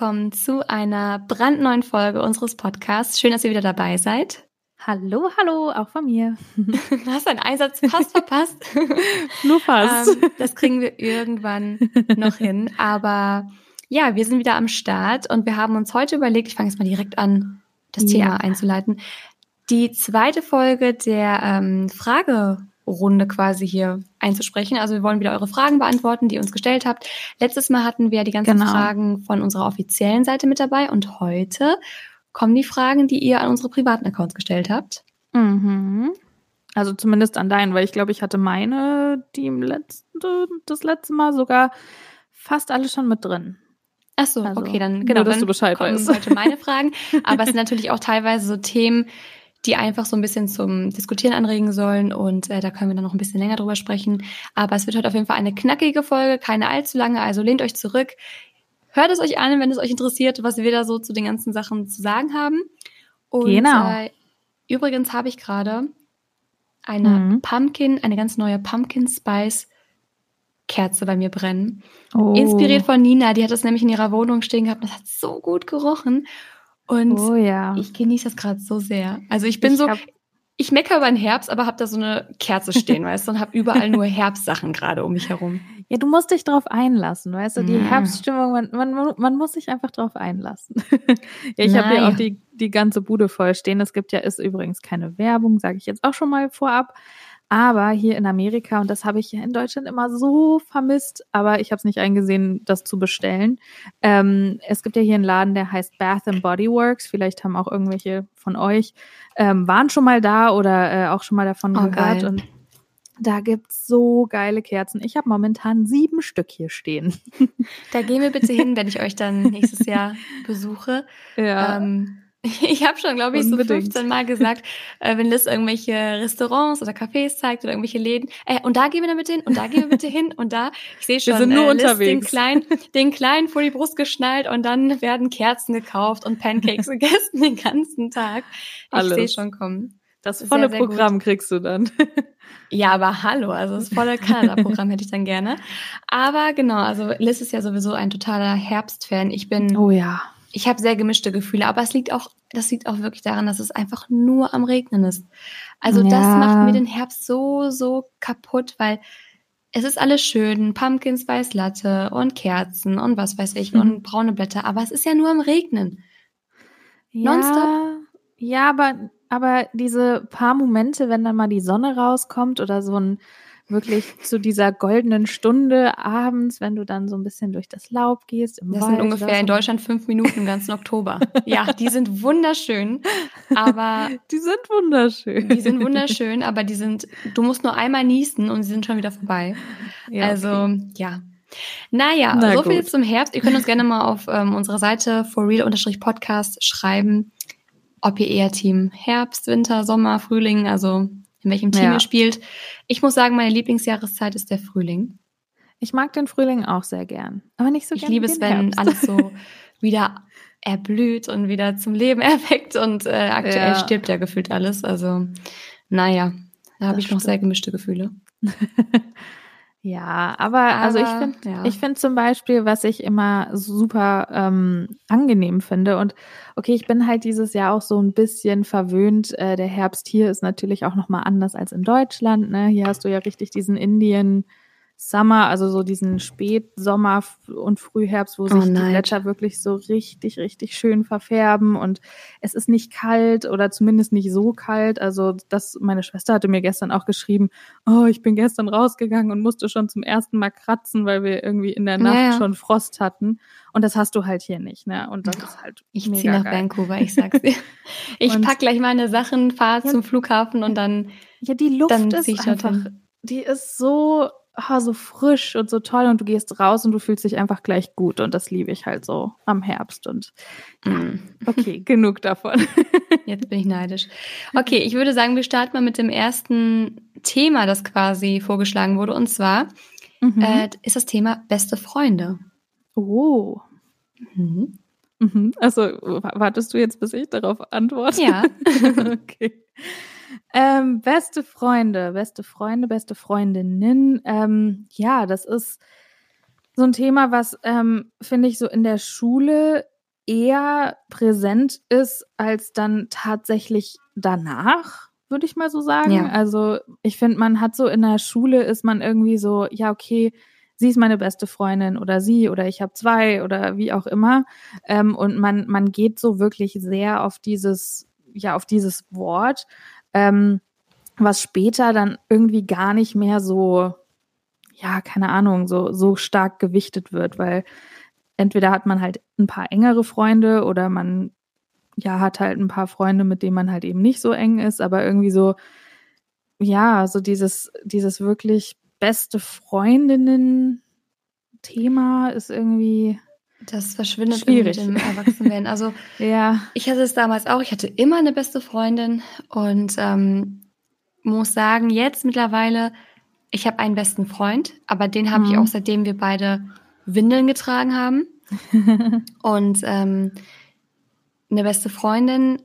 willkommen zu einer brandneuen Folge unseres Podcasts. Schön, dass ihr wieder dabei seid. Hallo, hallo, auch von mir. Du hast deinen Einsatz fast verpasst. Nur fast. Ähm, das kriegen wir irgendwann noch hin. Aber ja, wir sind wieder am Start und wir haben uns heute überlegt, ich fange jetzt mal direkt an, das Ja. Thema einzuleiten, die zweite Folge der ähm, Fragerunde quasi hier einzusprechen. Also wir wollen wieder eure Fragen beantworten, die ihr uns gestellt habt. Letztes Mal hatten wir die ganzen Genau. Fragen von unserer offiziellen Seite mit dabei und heute kommen die Fragen, die ihr an unsere privaten Accounts gestellt habt. Mhm. Also zumindest an deinen, weil ich glaube, ich hatte meine, die im letzten, das letzte Mal sogar fast alle schon mit drin. Ach so, Also, okay, dann nur, genau, dass dann du Bescheid kommen weißt. heute meine Fragen. Aber es sind natürlich auch teilweise so Themen, die einfach so ein bisschen zum Diskutieren anregen sollen und äh, da können wir dann noch ein bisschen länger drüber sprechen. Aber es wird heute auf jeden Fall eine knackige Folge, keine allzu lange, also lehnt euch zurück. Hört es euch an, wenn es euch interessiert, was wir da so zu den ganzen Sachen zu sagen haben. Und Genau. äh, übrigens habe ich gerade eine Mhm. Pumpkin, eine ganz neue Pumpkin Spice Kerze bei mir brennen. Oh. Inspiriert von Nina, die hat das nämlich in ihrer Wohnung stehen gehabt. Das hat so gut gerochen. Und Oh ja. ich genieße das gerade so sehr. Also ich bin Ich so, ich meckere über den Herbst, aber habe da so eine Kerze stehen, weißt du, und habe überall nur Herbstsachen gerade um mich herum. Ja, du musst dich drauf einlassen, weißt du, die Ja. Herbststimmung, man, man, man muss sich einfach drauf einlassen. ja, ich habe hier auch die, die ganze Bude voll stehen. Es gibt ja, ist übrigens keine Werbung, sage ich jetzt auch schon mal vorab. Aber hier in Amerika, und das habe ich ja in Deutschland immer so vermisst, aber ich habe es nicht eingesehen, das zu bestellen. Ähm, es gibt ja hier einen Laden, der heißt Bath and Body Works. Vielleicht haben auch irgendwelche von euch ähm, waren schon mal da oder äh, auch schon mal davon Oh, gehört. geil. Und da gibt's so geile Kerzen. Ich habe momentan sieben Stück hier stehen. Da gehen wir bitte hin, wenn ich euch dann nächstes Jahr besuche. Ja. Ähm, ich habe schon, glaube ich, so Unbedingt. 15 Mal gesagt, äh, wenn Liz irgendwelche Restaurants oder Cafés zeigt oder irgendwelche Läden, äh, und da gehen wir dann bitte hin und da gehen wir bitte hin und da. Ich sehe schon, sind nur äh, Liz den unterwegs. kleinen, den kleinen vor die Brust geschnallt und dann werden Kerzen gekauft und Pancakes gegessen den ganzen Tag. Ich sehe schon kommen. das sehr, volle sehr Programm kriegst du dann. Ja, aber hallo, also das volle Kanada-Programm hätte ich dann gerne. Aber genau, also Liz ist ja sowieso ein totaler Herbstfan. Ich bin Oh ja. Ich habe sehr gemischte Gefühle, aber es liegt auch, das liegt auch wirklich daran, dass es einfach nur am Regnen ist. Also das Ja. macht mir den Herbst so, so kaputt, weil es ist alles schön, Pumpkin Spice Latte und Kerzen und was weiß ich Mhm. und braune Blätter, aber es ist ja nur am Regnen. Nonstop? Ja, ja aber, aber diese paar Momente, wenn dann mal die Sonne rauskommt oder so ein wirklich zu dieser goldenen Stunde abends, wenn du dann so ein bisschen durch das Laub gehst. Im Das Wald sind ungefähr oder in so. Deutschland fünf Minuten im ganzen Oktober. Ja, die sind wunderschön, aber Die sind wunderschön. die sind wunderschön, aber die sind, du musst nur einmal niesen und sie sind schon wieder vorbei. Ja, also, okay. ja. Naja, Na so viel gut. zum Herbst. Ihr könnt uns gerne mal auf ähm, unserer Seite forreal-podcast schreiben, ob ihr eher Team Herbst, Winter, Sommer, Frühling, also in welchem Team Ja. ihr spielt. Ich muss sagen, meine Lieblingsjahreszeit ist der Frühling. Ich mag den Frühling auch sehr gern. Aber nicht so Ich gern liebe wie es, wenn Herbst. alles so wieder erblüht und wieder zum Leben erweckt und äh, aktuell Ja. stirbt ja gefühlt alles. Also, naja, da habe ich noch sehr stimmt. gemischte Gefühle. Ja, aber, also ich Aber, finde, ja. ich finde zum Beispiel, was ich immer super ähm, angenehm finde und okay, ich bin halt dieses Jahr auch so ein bisschen verwöhnt. Äh, der Herbst hier ist natürlich auch noch mal anders als in Deutschland. Ne? Hier hast du ja richtig diesen Indian Summer, also so diesen Spätsommer und Frühherbst, wo sich die nein. Gletscher wirklich so richtig, richtig schön verfärben und es ist nicht kalt oder zumindest nicht so kalt. Also das, meine Schwester hatte mir gestern auch geschrieben, oh, ich bin gestern rausgegangen und musste schon zum ersten Mal kratzen, weil wir irgendwie in der Nacht ja. schon Frost hatten. Und das hast du halt hier nicht, ne? Und das ist halt Ich ziehe nach geil. Vancouver, ich sag's dir. Ich Und- pack gleich meine Sachen, fahre Ja. zum Flughafen und dann Ja, die Luft Dann ist zieh einfach, die ist so, ah, so frisch und so toll und du gehst raus und du fühlst dich einfach gleich gut und das liebe ich halt so am Herbst und Mm, okay, genug davon. jetzt bin ich neidisch. Okay, ich würde sagen, wir starten mal mit dem ersten Thema, das quasi vorgeschlagen wurde. Und zwar Mhm. äh, ist das Thema beste Freunde. oh. Mhm. Mhm. Also wa- wartest du jetzt, bis ich darauf antworte? Ja. okay. Ähm, beste Freunde, beste Freunde, beste Freundinnen. Ähm, ja, das ist so ein Thema, was, ähm, finde ich, so in der Schule eher präsent ist als dann tatsächlich danach, würde ich mal so sagen. Ja. Also ich finde, man hat so in der Schule ist man irgendwie so, ja, okay, sie ist meine beste Freundin oder sie oder ich habe zwei oder wie auch immer. Ähm, und man, man geht so wirklich sehr auf dieses, ja, auf dieses Wort, ähm, was später dann irgendwie gar nicht mehr so, ja, keine Ahnung, so, so stark gewichtet wird, weil entweder hat man halt ein paar engere Freunde oder man ja hat halt ein paar Freunde, mit denen man halt eben nicht so eng ist, aber irgendwie so ja, so dieses dieses wirklich beste Freundinnen Thema ist irgendwie Das verschwindet Schwierig. mit dem Erwachsenwerden. Also ja, ich hatte es damals auch. Ich hatte immer eine beste Freundin und ähm, muss sagen, jetzt mittlerweile, ich habe einen besten Freund, aber den habe ich Mhm. auch seitdem wir beide Windeln getragen haben. Und ähm, eine beste Freundin,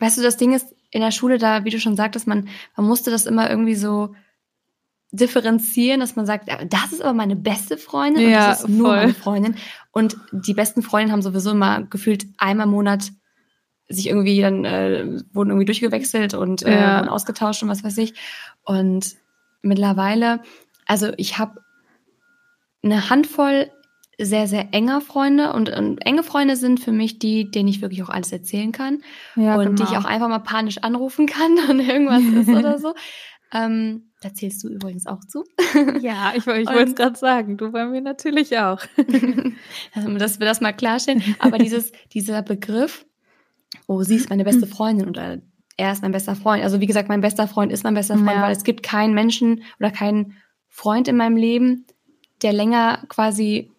weißt du, das Ding ist in der Schule da, wie du schon sagtest, man, man musste das immer irgendwie so differenzieren, dass man sagt, "Ja, das ist aber meine beste Freundin und Ja, das ist nur voll. meine Freundin. Und die besten Freundinnen haben sowieso immer gefühlt einmal im Monat sich irgendwie dann äh, wurden irgendwie durchgewechselt und äh, Ja. wurden ausgetauscht und was weiß ich. Und mittlerweile, also ich habe eine Handvoll sehr, sehr enger Freunde und, und enge Freunde sind für mich die, denen ich wirklich auch alles erzählen kann ja und die genau. ich auch einfach mal panisch anrufen kann, wenn irgendwas ist oder so. Ähm, da zählst du übrigens auch zu. ja, ich, ich wollte es gerade sagen, du bei mir natürlich auch. also, dass wir das mal klarstellen. Aber dieses, dieser Begriff, oh, sie ist meine beste Freundin oder er ist mein bester Freund. Also wie gesagt, mein bester Freund ist mein bester Freund, Ja. weil es gibt keinen Menschen oder keinen Freund in meinem Leben, der länger quasi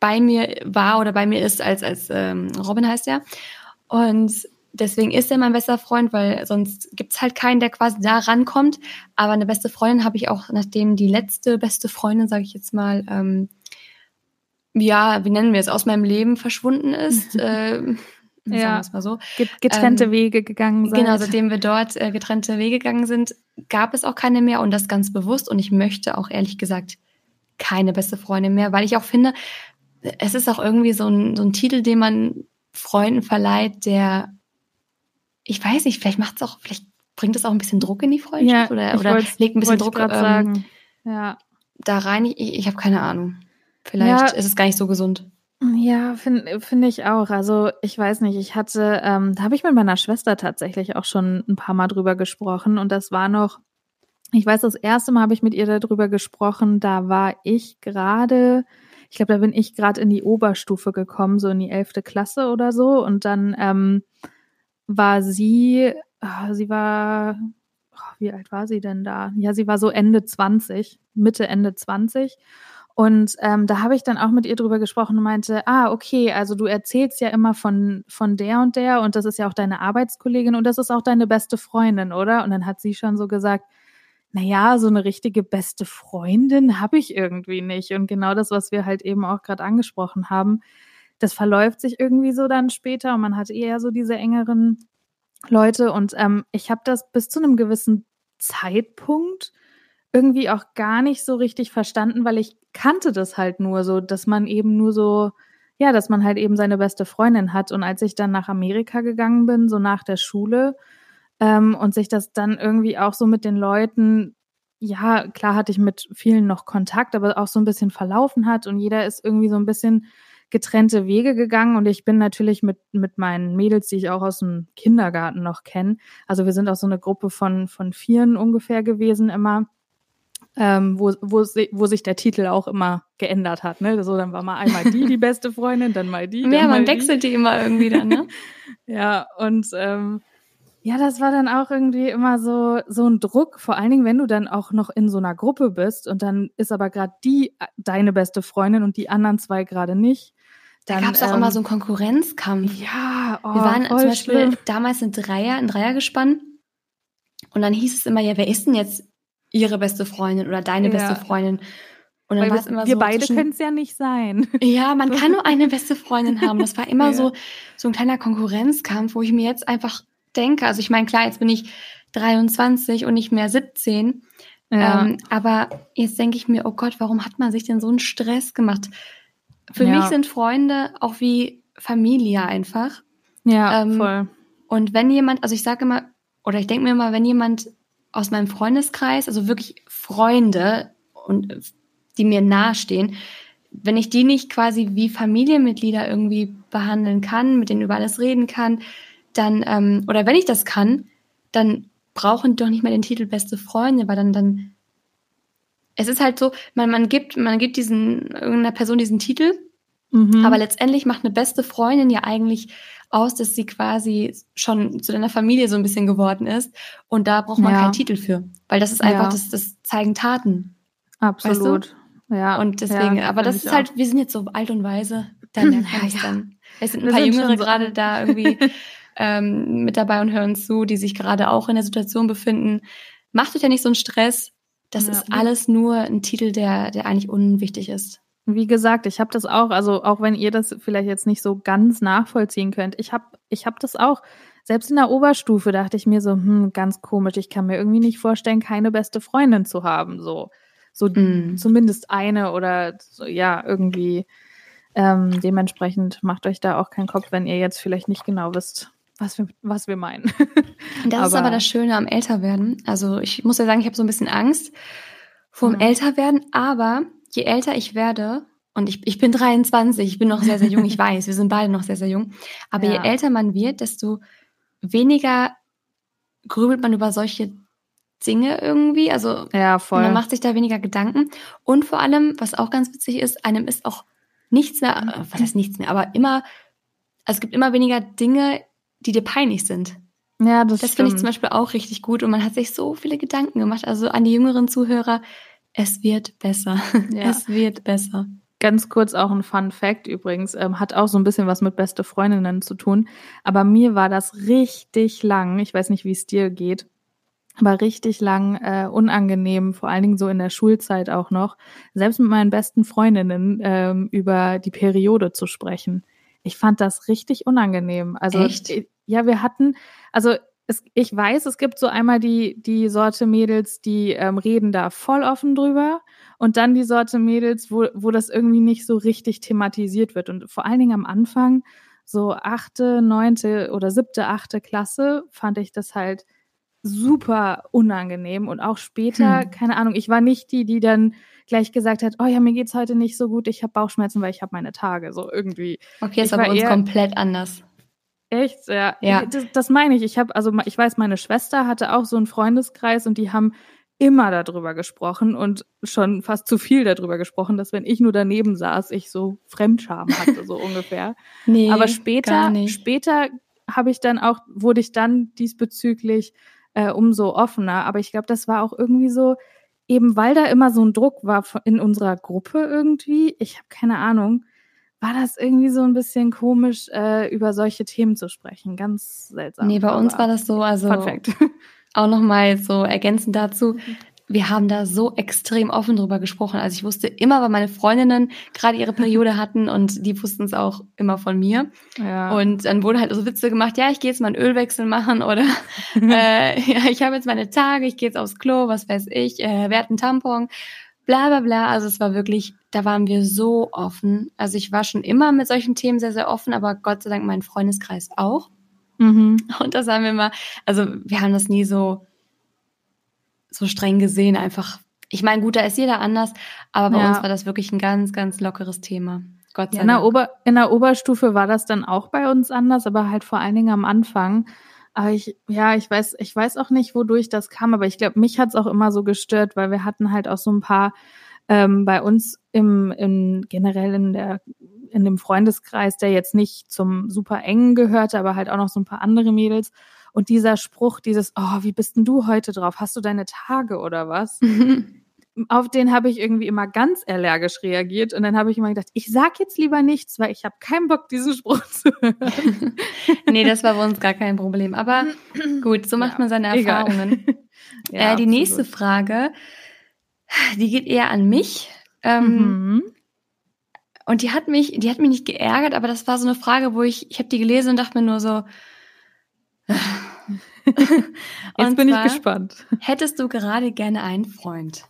bei mir war oder bei mir ist als, als ähm, Robin heißt er. Und deswegen ist er mein bester Freund, weil sonst gibt's halt keinen, der quasi da rankommt. Aber eine beste Freundin habe ich auch, nachdem die letzte beste Freundin, sage ich jetzt mal, ähm, ja, wie nennen wir es, aus meinem Leben verschwunden ist. äh, sagen wir Ja. es mal so. Get- Getrennte Ähm, Wege gegangen seid. Genau, seitdem wir dort äh, getrennte Wege gegangen sind, gab es auch keine mehr und das ganz bewusst. Und ich möchte auch ehrlich gesagt keine beste Freundin mehr, weil ich auch finde, es ist auch irgendwie so ein, so ein Titel, den man Freunden verleiht, der, ich weiß nicht, vielleicht macht es auch, vielleicht bringt es auch ein bisschen Druck in die Freundschaft oder, ich oder wollt's- legt ein bisschen Druck ähm. Ja. da rein. Ich, ich habe keine Ahnung. Vielleicht Ja. ist es gar nicht so gesund. Ja, finde find ich auch. Also ich weiß nicht, ich hatte, ähm, da habe ich mit meiner Schwester tatsächlich auch schon ein paar Mal drüber gesprochen und das war noch, ich weiß, das erste Mal habe ich mit ihr darüber gesprochen, da war ich gerade, ich glaube, da bin ich gerade in die Oberstufe gekommen, so in die elfte Klasse oder so und dann ähm, war sie, ah, sie war, oh, wie alt war sie denn da? Ja, sie war so Ende 20, Mitte, Ende 20 und ähm, da habe ich dann auch mit ihr drüber gesprochen und meinte, ah, okay, also du erzählst ja immer von, von der und der und das ist ja auch deine Arbeitskollegin und das ist auch deine beste Freundin, oder? Und dann hat sie schon so gesagt, na ja, so eine richtige beste Freundin habe ich irgendwie nicht. Und genau das, was wir halt eben auch gerade angesprochen haben, das verläuft sich irgendwie so dann später und man hat eher so diese engeren Leute. Und ähm, ich habe das bis zu einem gewissen Zeitpunkt irgendwie auch gar nicht so richtig verstanden, weil ich kannte das halt nur so, dass man eben nur so, ja, dass man halt eben seine beste Freundin hat. Und als ich dann nach Amerika gegangen bin, so nach der Schule, ähm, und sich das dann irgendwie auch so mit den Leuten, ja, klar hatte ich mit vielen noch Kontakt, aber auch so ein bisschen verlaufen hat und jeder ist irgendwie so ein bisschen getrennte Wege gegangen und ich bin natürlich mit, mit meinen Mädels, die ich auch aus dem Kindergarten noch kenne, also wir sind auch so eine Gruppe von, von Vieren ungefähr gewesen immer, ähm, wo, wo, wo sich der Titel auch immer geändert hat. Ne? So, dann war mal einmal die die beste Freundin, dann mal die. Ja, dann mal man wechselt die immer irgendwie dann, ne? Ja, und ähm, ja, das war dann auch irgendwie immer so, so ein Druck, vor allen Dingen, wenn du dann auch noch in so einer Gruppe bist und dann ist aber gerade die äh, deine beste Freundin und die anderen zwei gerade nicht. Da Dann, gab es auch ähm, immer so einen Konkurrenzkampf. Ja, oh, Wir waren voll zum Beispiel schlimm. damals ein Dreier, ein Dreiergespann. Und dann hieß es immer, ja, wer ist denn jetzt ihre beste Freundin oder deine Ja. beste Freundin? Und dann war es wir, immer wir so. beide zwischen- können es ja nicht sein. Ja, man kann nur eine beste Freundin haben. Das war immer Ja. so, so ein kleiner Konkurrenzkampf, wo ich mir jetzt einfach denke, also ich meine, klar, jetzt bin ich 23 und nicht mehr 17. Ja. Ähm, aber jetzt denke ich mir, oh Gott, warum hat man sich denn so einen Stress gemacht? Für ja. mich sind Freunde auch wie Familie einfach. Ja, ähm, voll. Und wenn jemand, also ich sage immer, oder ich denke mir immer, wenn jemand aus meinem Freundeskreis, also wirklich Freunde und die mir nahestehen, wenn ich die nicht quasi wie Familienmitglieder irgendwie behandeln kann, mit denen über alles reden kann, dann, ähm, oder wenn ich das kann, dann brauchen die doch nicht mehr den Titel beste Freunde, weil dann, dann, es ist halt so, man, man gibt, man gibt diesen, irgendeiner Person diesen Titel, mhm. aber letztendlich macht eine beste Freundin ja eigentlich aus, dass sie quasi schon zu deiner Familie so ein bisschen geworden ist. Und da braucht man ja. keinen Titel für. Weil das ist einfach, ja. das, das zeigen Taten. Absolut. Weißt du? Ja. Und deswegen, ja, aber das ist halt, wir sind jetzt so alt und weise, dann merkt man ja, dann. Es sind ein wir paar Jüngere so gerade da irgendwie ähm, mit dabei und hören zu, die sich gerade auch in der Situation befinden. Macht euch ja nicht so einen Stress. Das ja. ist alles nur ein Titel, der, der eigentlich unwichtig ist. Wie gesagt, ich habe das auch, also auch wenn ihr das vielleicht jetzt nicht so ganz nachvollziehen könnt, ich habe ich hab das auch. Selbst in der Oberstufe dachte ich mir so, hm, ganz komisch, ich kann mir irgendwie nicht vorstellen, keine beste Freundin zu haben. So, so mm. zumindest eine oder so, ja, irgendwie. Ähm, dementsprechend macht euch da auch keinen Kopf, wenn ihr jetzt vielleicht nicht genau wisst, was wir, was wir meinen. das aber, ist aber das Schöne am Älterwerden. Also ich muss ja sagen, ich habe so ein bisschen Angst vor dem ja. Älterwerden, aber je älter ich werde, und ich, ich bin 23, ich bin noch sehr, sehr jung, ich weiß, wir sind beide noch sehr, sehr jung, aber ja. je älter man wird, desto weniger grübelt man über solche Dinge irgendwie. Also ja, voll. man macht sich da weniger Gedanken. Und vor allem, was auch ganz witzig ist, einem ist auch nichts mehr, äh, was heißt nichts mehr, aber immer, also es gibt immer weniger Dinge, die dir peinlich sind. Ja, das, das finde ich zum Beispiel auch richtig gut und man hat sich so viele Gedanken gemacht. Also an die jüngeren Zuhörer, es wird besser. Ja. Es wird besser. Ganz kurz auch ein Fun Fact übrigens, ähm, hat auch so ein bisschen was mit beste Freundinnen zu tun. Aber mir war das richtig lang, ich weiß nicht, wie es dir geht, aber richtig lang äh, unangenehm, vor allen Dingen so in der Schulzeit auch noch, selbst mit meinen besten Freundinnen ähm, über die Periode zu sprechen. Ich fand das richtig unangenehm. Also Echt? ja, wir hatten, also es, ich weiß, es gibt so einmal die die Sorte Mädels, die ähm, reden da voll offen drüber und dann die Sorte Mädels, wo wo das irgendwie nicht so richtig thematisiert wird und vor allen Dingen am Anfang so achte, neunte oder siebte, achte Klasse fand ich das halt super unangenehm und auch später, hm. keine Ahnung, ich war nicht die, die dann gleich gesagt hat, oh ja, mir geht's heute nicht so gut, ich habe Bauchschmerzen, weil ich habe meine Tage, so irgendwie. Okay, ist aber bei uns komplett anders. Echt? Ja. ja. Das, das meine ich. Ich habe, also ich weiß, meine Schwester hatte auch so einen Freundeskreis und die haben immer darüber gesprochen und schon fast zu viel darüber gesprochen, dass wenn ich nur daneben saß, ich so Fremdscham hatte, so ungefähr. Nee, aber später, später habe ich dann auch, wurde ich dann diesbezüglich äh, umso offener. Aber ich glaube, das war auch irgendwie so, eben weil da immer so ein Druck war in unserer Gruppe irgendwie, ich habe keine Ahnung, war das irgendwie so ein bisschen komisch, äh, über solche Themen zu sprechen. Ganz seltsam. Nee, bei uns war das so, also Perfekt. auch nochmal so ergänzend dazu, wir haben da so extrem offen drüber gesprochen. Also ich wusste immer, weil meine Freundinnen gerade ihre Periode hatten und die wussten es auch immer von mir. Ja. Und dann wurde halt so Witze gemacht, ja, ich gehe jetzt mal einen Ölwechsel machen oder äh, ja, ich habe jetzt meine Tage, ich gehe jetzt aufs Klo, was weiß ich, äh, wer hat einen Tampon, bla bla bla. Also es war wirklich, da waren wir so offen. Also ich war schon immer mit solchen Themen sehr, sehr offen, aber Gott sei Dank mein Freundeskreis auch. Mhm. Und das haben wir mal, also wir haben das nie so so streng gesehen einfach. Ich meine, gut, da ist jeder anders, aber bei ja. uns war das wirklich ein ganz, ganz lockeres Thema. Gott sei ja, in Dank. Der Ober, in der Oberstufe war das dann auch bei uns anders, aber halt vor allen Dingen am Anfang. Aber ich, ja, ich weiß, ich weiß auch nicht, wodurch das kam, aber ich glaube, mich hat's auch immer so gestört, weil wir hatten halt auch so ein paar ähm, bei uns im, im generell in der in dem Freundeskreis, der jetzt nicht zum super engen gehörte, aber halt auch noch so ein paar andere Mädels. Und dieser Spruch, dieses, oh, wie bist denn du heute drauf? Hast du deine Tage oder was? Auf den habe ich irgendwie immer ganz allergisch reagiert und dann habe ich immer gedacht, ich sag jetzt lieber nichts, weil ich habe keinen Bock, diesen Spruch zu hören. nee, das war bei uns gar kein Problem. Aber gut, so macht ja, man seine Erfahrungen. ja, äh, die nächste Frage, die geht eher an mich. Ähm, mhm. Und die hat mich, die hat mich nicht geärgert, aber das war so eine Frage, wo ich, ich habe die gelesen und dachte mir nur so, Jetzt bin ich gespannt. Hättest du gerade gerne einen Freund?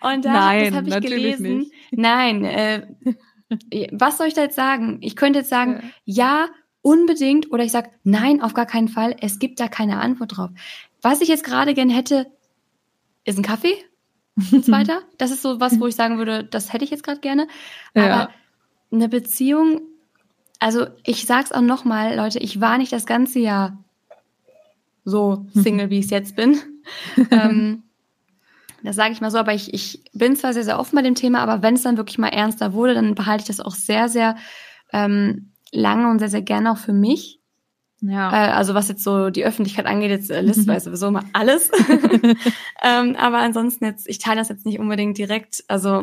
Und da, Nein, das habe ich gelesen. Nicht. Nein, äh, was soll ich da jetzt sagen? Ich könnte jetzt sagen, ja. ja, unbedingt, oder ich sage, nein, auf gar keinen Fall. Es gibt da keine Antwort drauf. Was ich jetzt gerade gern hätte, ist ein Kaffee. Ein zweiter. Das ist so was, wo ich sagen würde, das hätte ich jetzt gerade gerne. Aber ja. eine Beziehung, also ich sag's auch nochmal, Leute, ich war nicht das ganze Jahr so Single, wie ich es jetzt bin. ähm, das sage ich mal so, aber ich, ich bin zwar sehr, sehr offen bei dem Thema, aber wenn es dann wirklich mal ernster wurde, dann behalte ich das auch sehr, sehr ähm, lange und sehr, sehr gerne auch für mich. Ja. Äh, also was jetzt so die Öffentlichkeit angeht, jetzt äh, Liz weiß sowieso immer alles. ähm, aber ansonsten jetzt, ich teile das jetzt nicht unbedingt direkt, also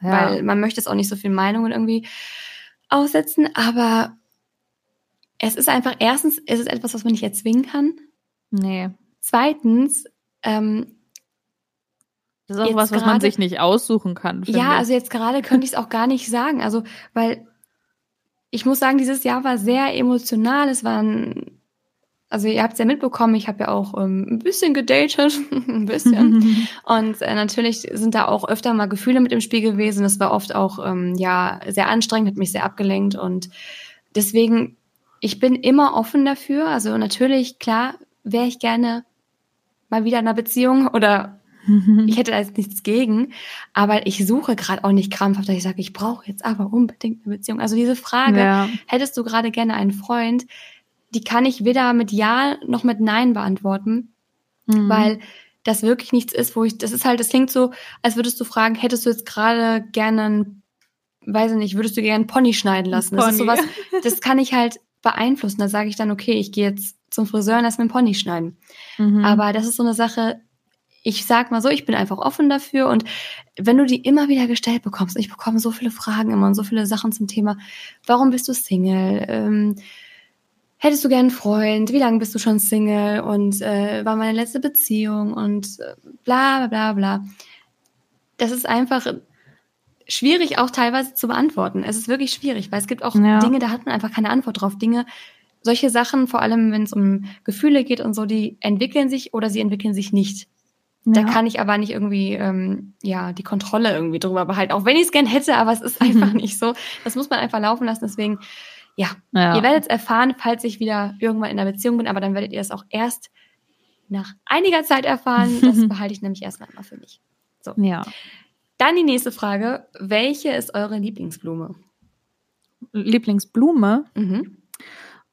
ja. weil man möchte es auch nicht so viel Meinungen irgendwie aussetzen, aber es ist einfach, erstens ist es etwas, was man nicht erzwingen kann. Nee. Zweitens, ähm, das ist auch was, was grade, man sich nicht aussuchen kann. Ja, ich. also jetzt gerade könnte ich es auch gar nicht sagen. Also, weil ich muss sagen, dieses Jahr war sehr emotional. Es waren, also ihr habt es ja mitbekommen, ich habe ja auch ähm, ein bisschen gedatet, ein bisschen. Und äh, natürlich sind da auch öfter mal Gefühle mit im Spiel gewesen. Das war oft auch ähm, ja sehr anstrengend, hat mich sehr abgelenkt und deswegen ich bin immer offen dafür. Also natürlich, klar, wäre ich gerne mal wieder in einer Beziehung oder ich hätte da jetzt nichts gegen, aber ich suche gerade auch nicht krampfhaft, dass ich sage, ich brauche jetzt aber unbedingt eine Beziehung. Also diese Frage, ja. hättest du gerade gerne einen Freund, die kann ich weder mit Ja noch mit Nein beantworten, mhm. weil das wirklich nichts ist, wo ich, das ist halt, das klingt so, als würdest du fragen, hättest du jetzt gerade gerne einen, weiß ich nicht, würdest du gerne einen Pony schneiden lassen? Pony. Das ist sowas, das kann ich halt beeinflussen. Da sage ich dann, okay, ich gehe jetzt zum Friseur und lass mir einen Pony schneiden. Mhm. Aber das ist so eine Sache, ich sag mal so, ich bin einfach offen dafür und wenn du die immer wieder gestellt bekommst, ich bekomme so viele Fragen immer und so viele Sachen zum Thema, warum bist du Single? Ähm, hättest du gern einen Freund? Wie lange bist du schon Single? Und äh, war meine letzte Beziehung und äh, bla bla bla bla. Das ist einfach schwierig auch teilweise zu beantworten. Es ist wirklich schwierig, weil es gibt auch ja. Dinge, da hat man einfach keine Antwort drauf. Dinge, solche Sachen, vor allem wenn es um Gefühle geht und so, die entwickeln sich oder sie entwickeln sich nicht. Da kann ich aber nicht irgendwie, ähm, ja, die Kontrolle irgendwie drüber behalten. Auch wenn ich es gern hätte, aber es ist einfach nicht so. Das muss man einfach laufen lassen. Deswegen, ja, ja. ihr werdet es erfahren, falls ich wieder irgendwann in einer Beziehung bin, aber dann werdet ihr es auch erst nach einiger Zeit erfahren. Das behalte ich nämlich erstmal immer für mich. So. Ja. Dann die nächste Frage. Welche ist eure Lieblingsblume? Lieblingsblume? Mhm.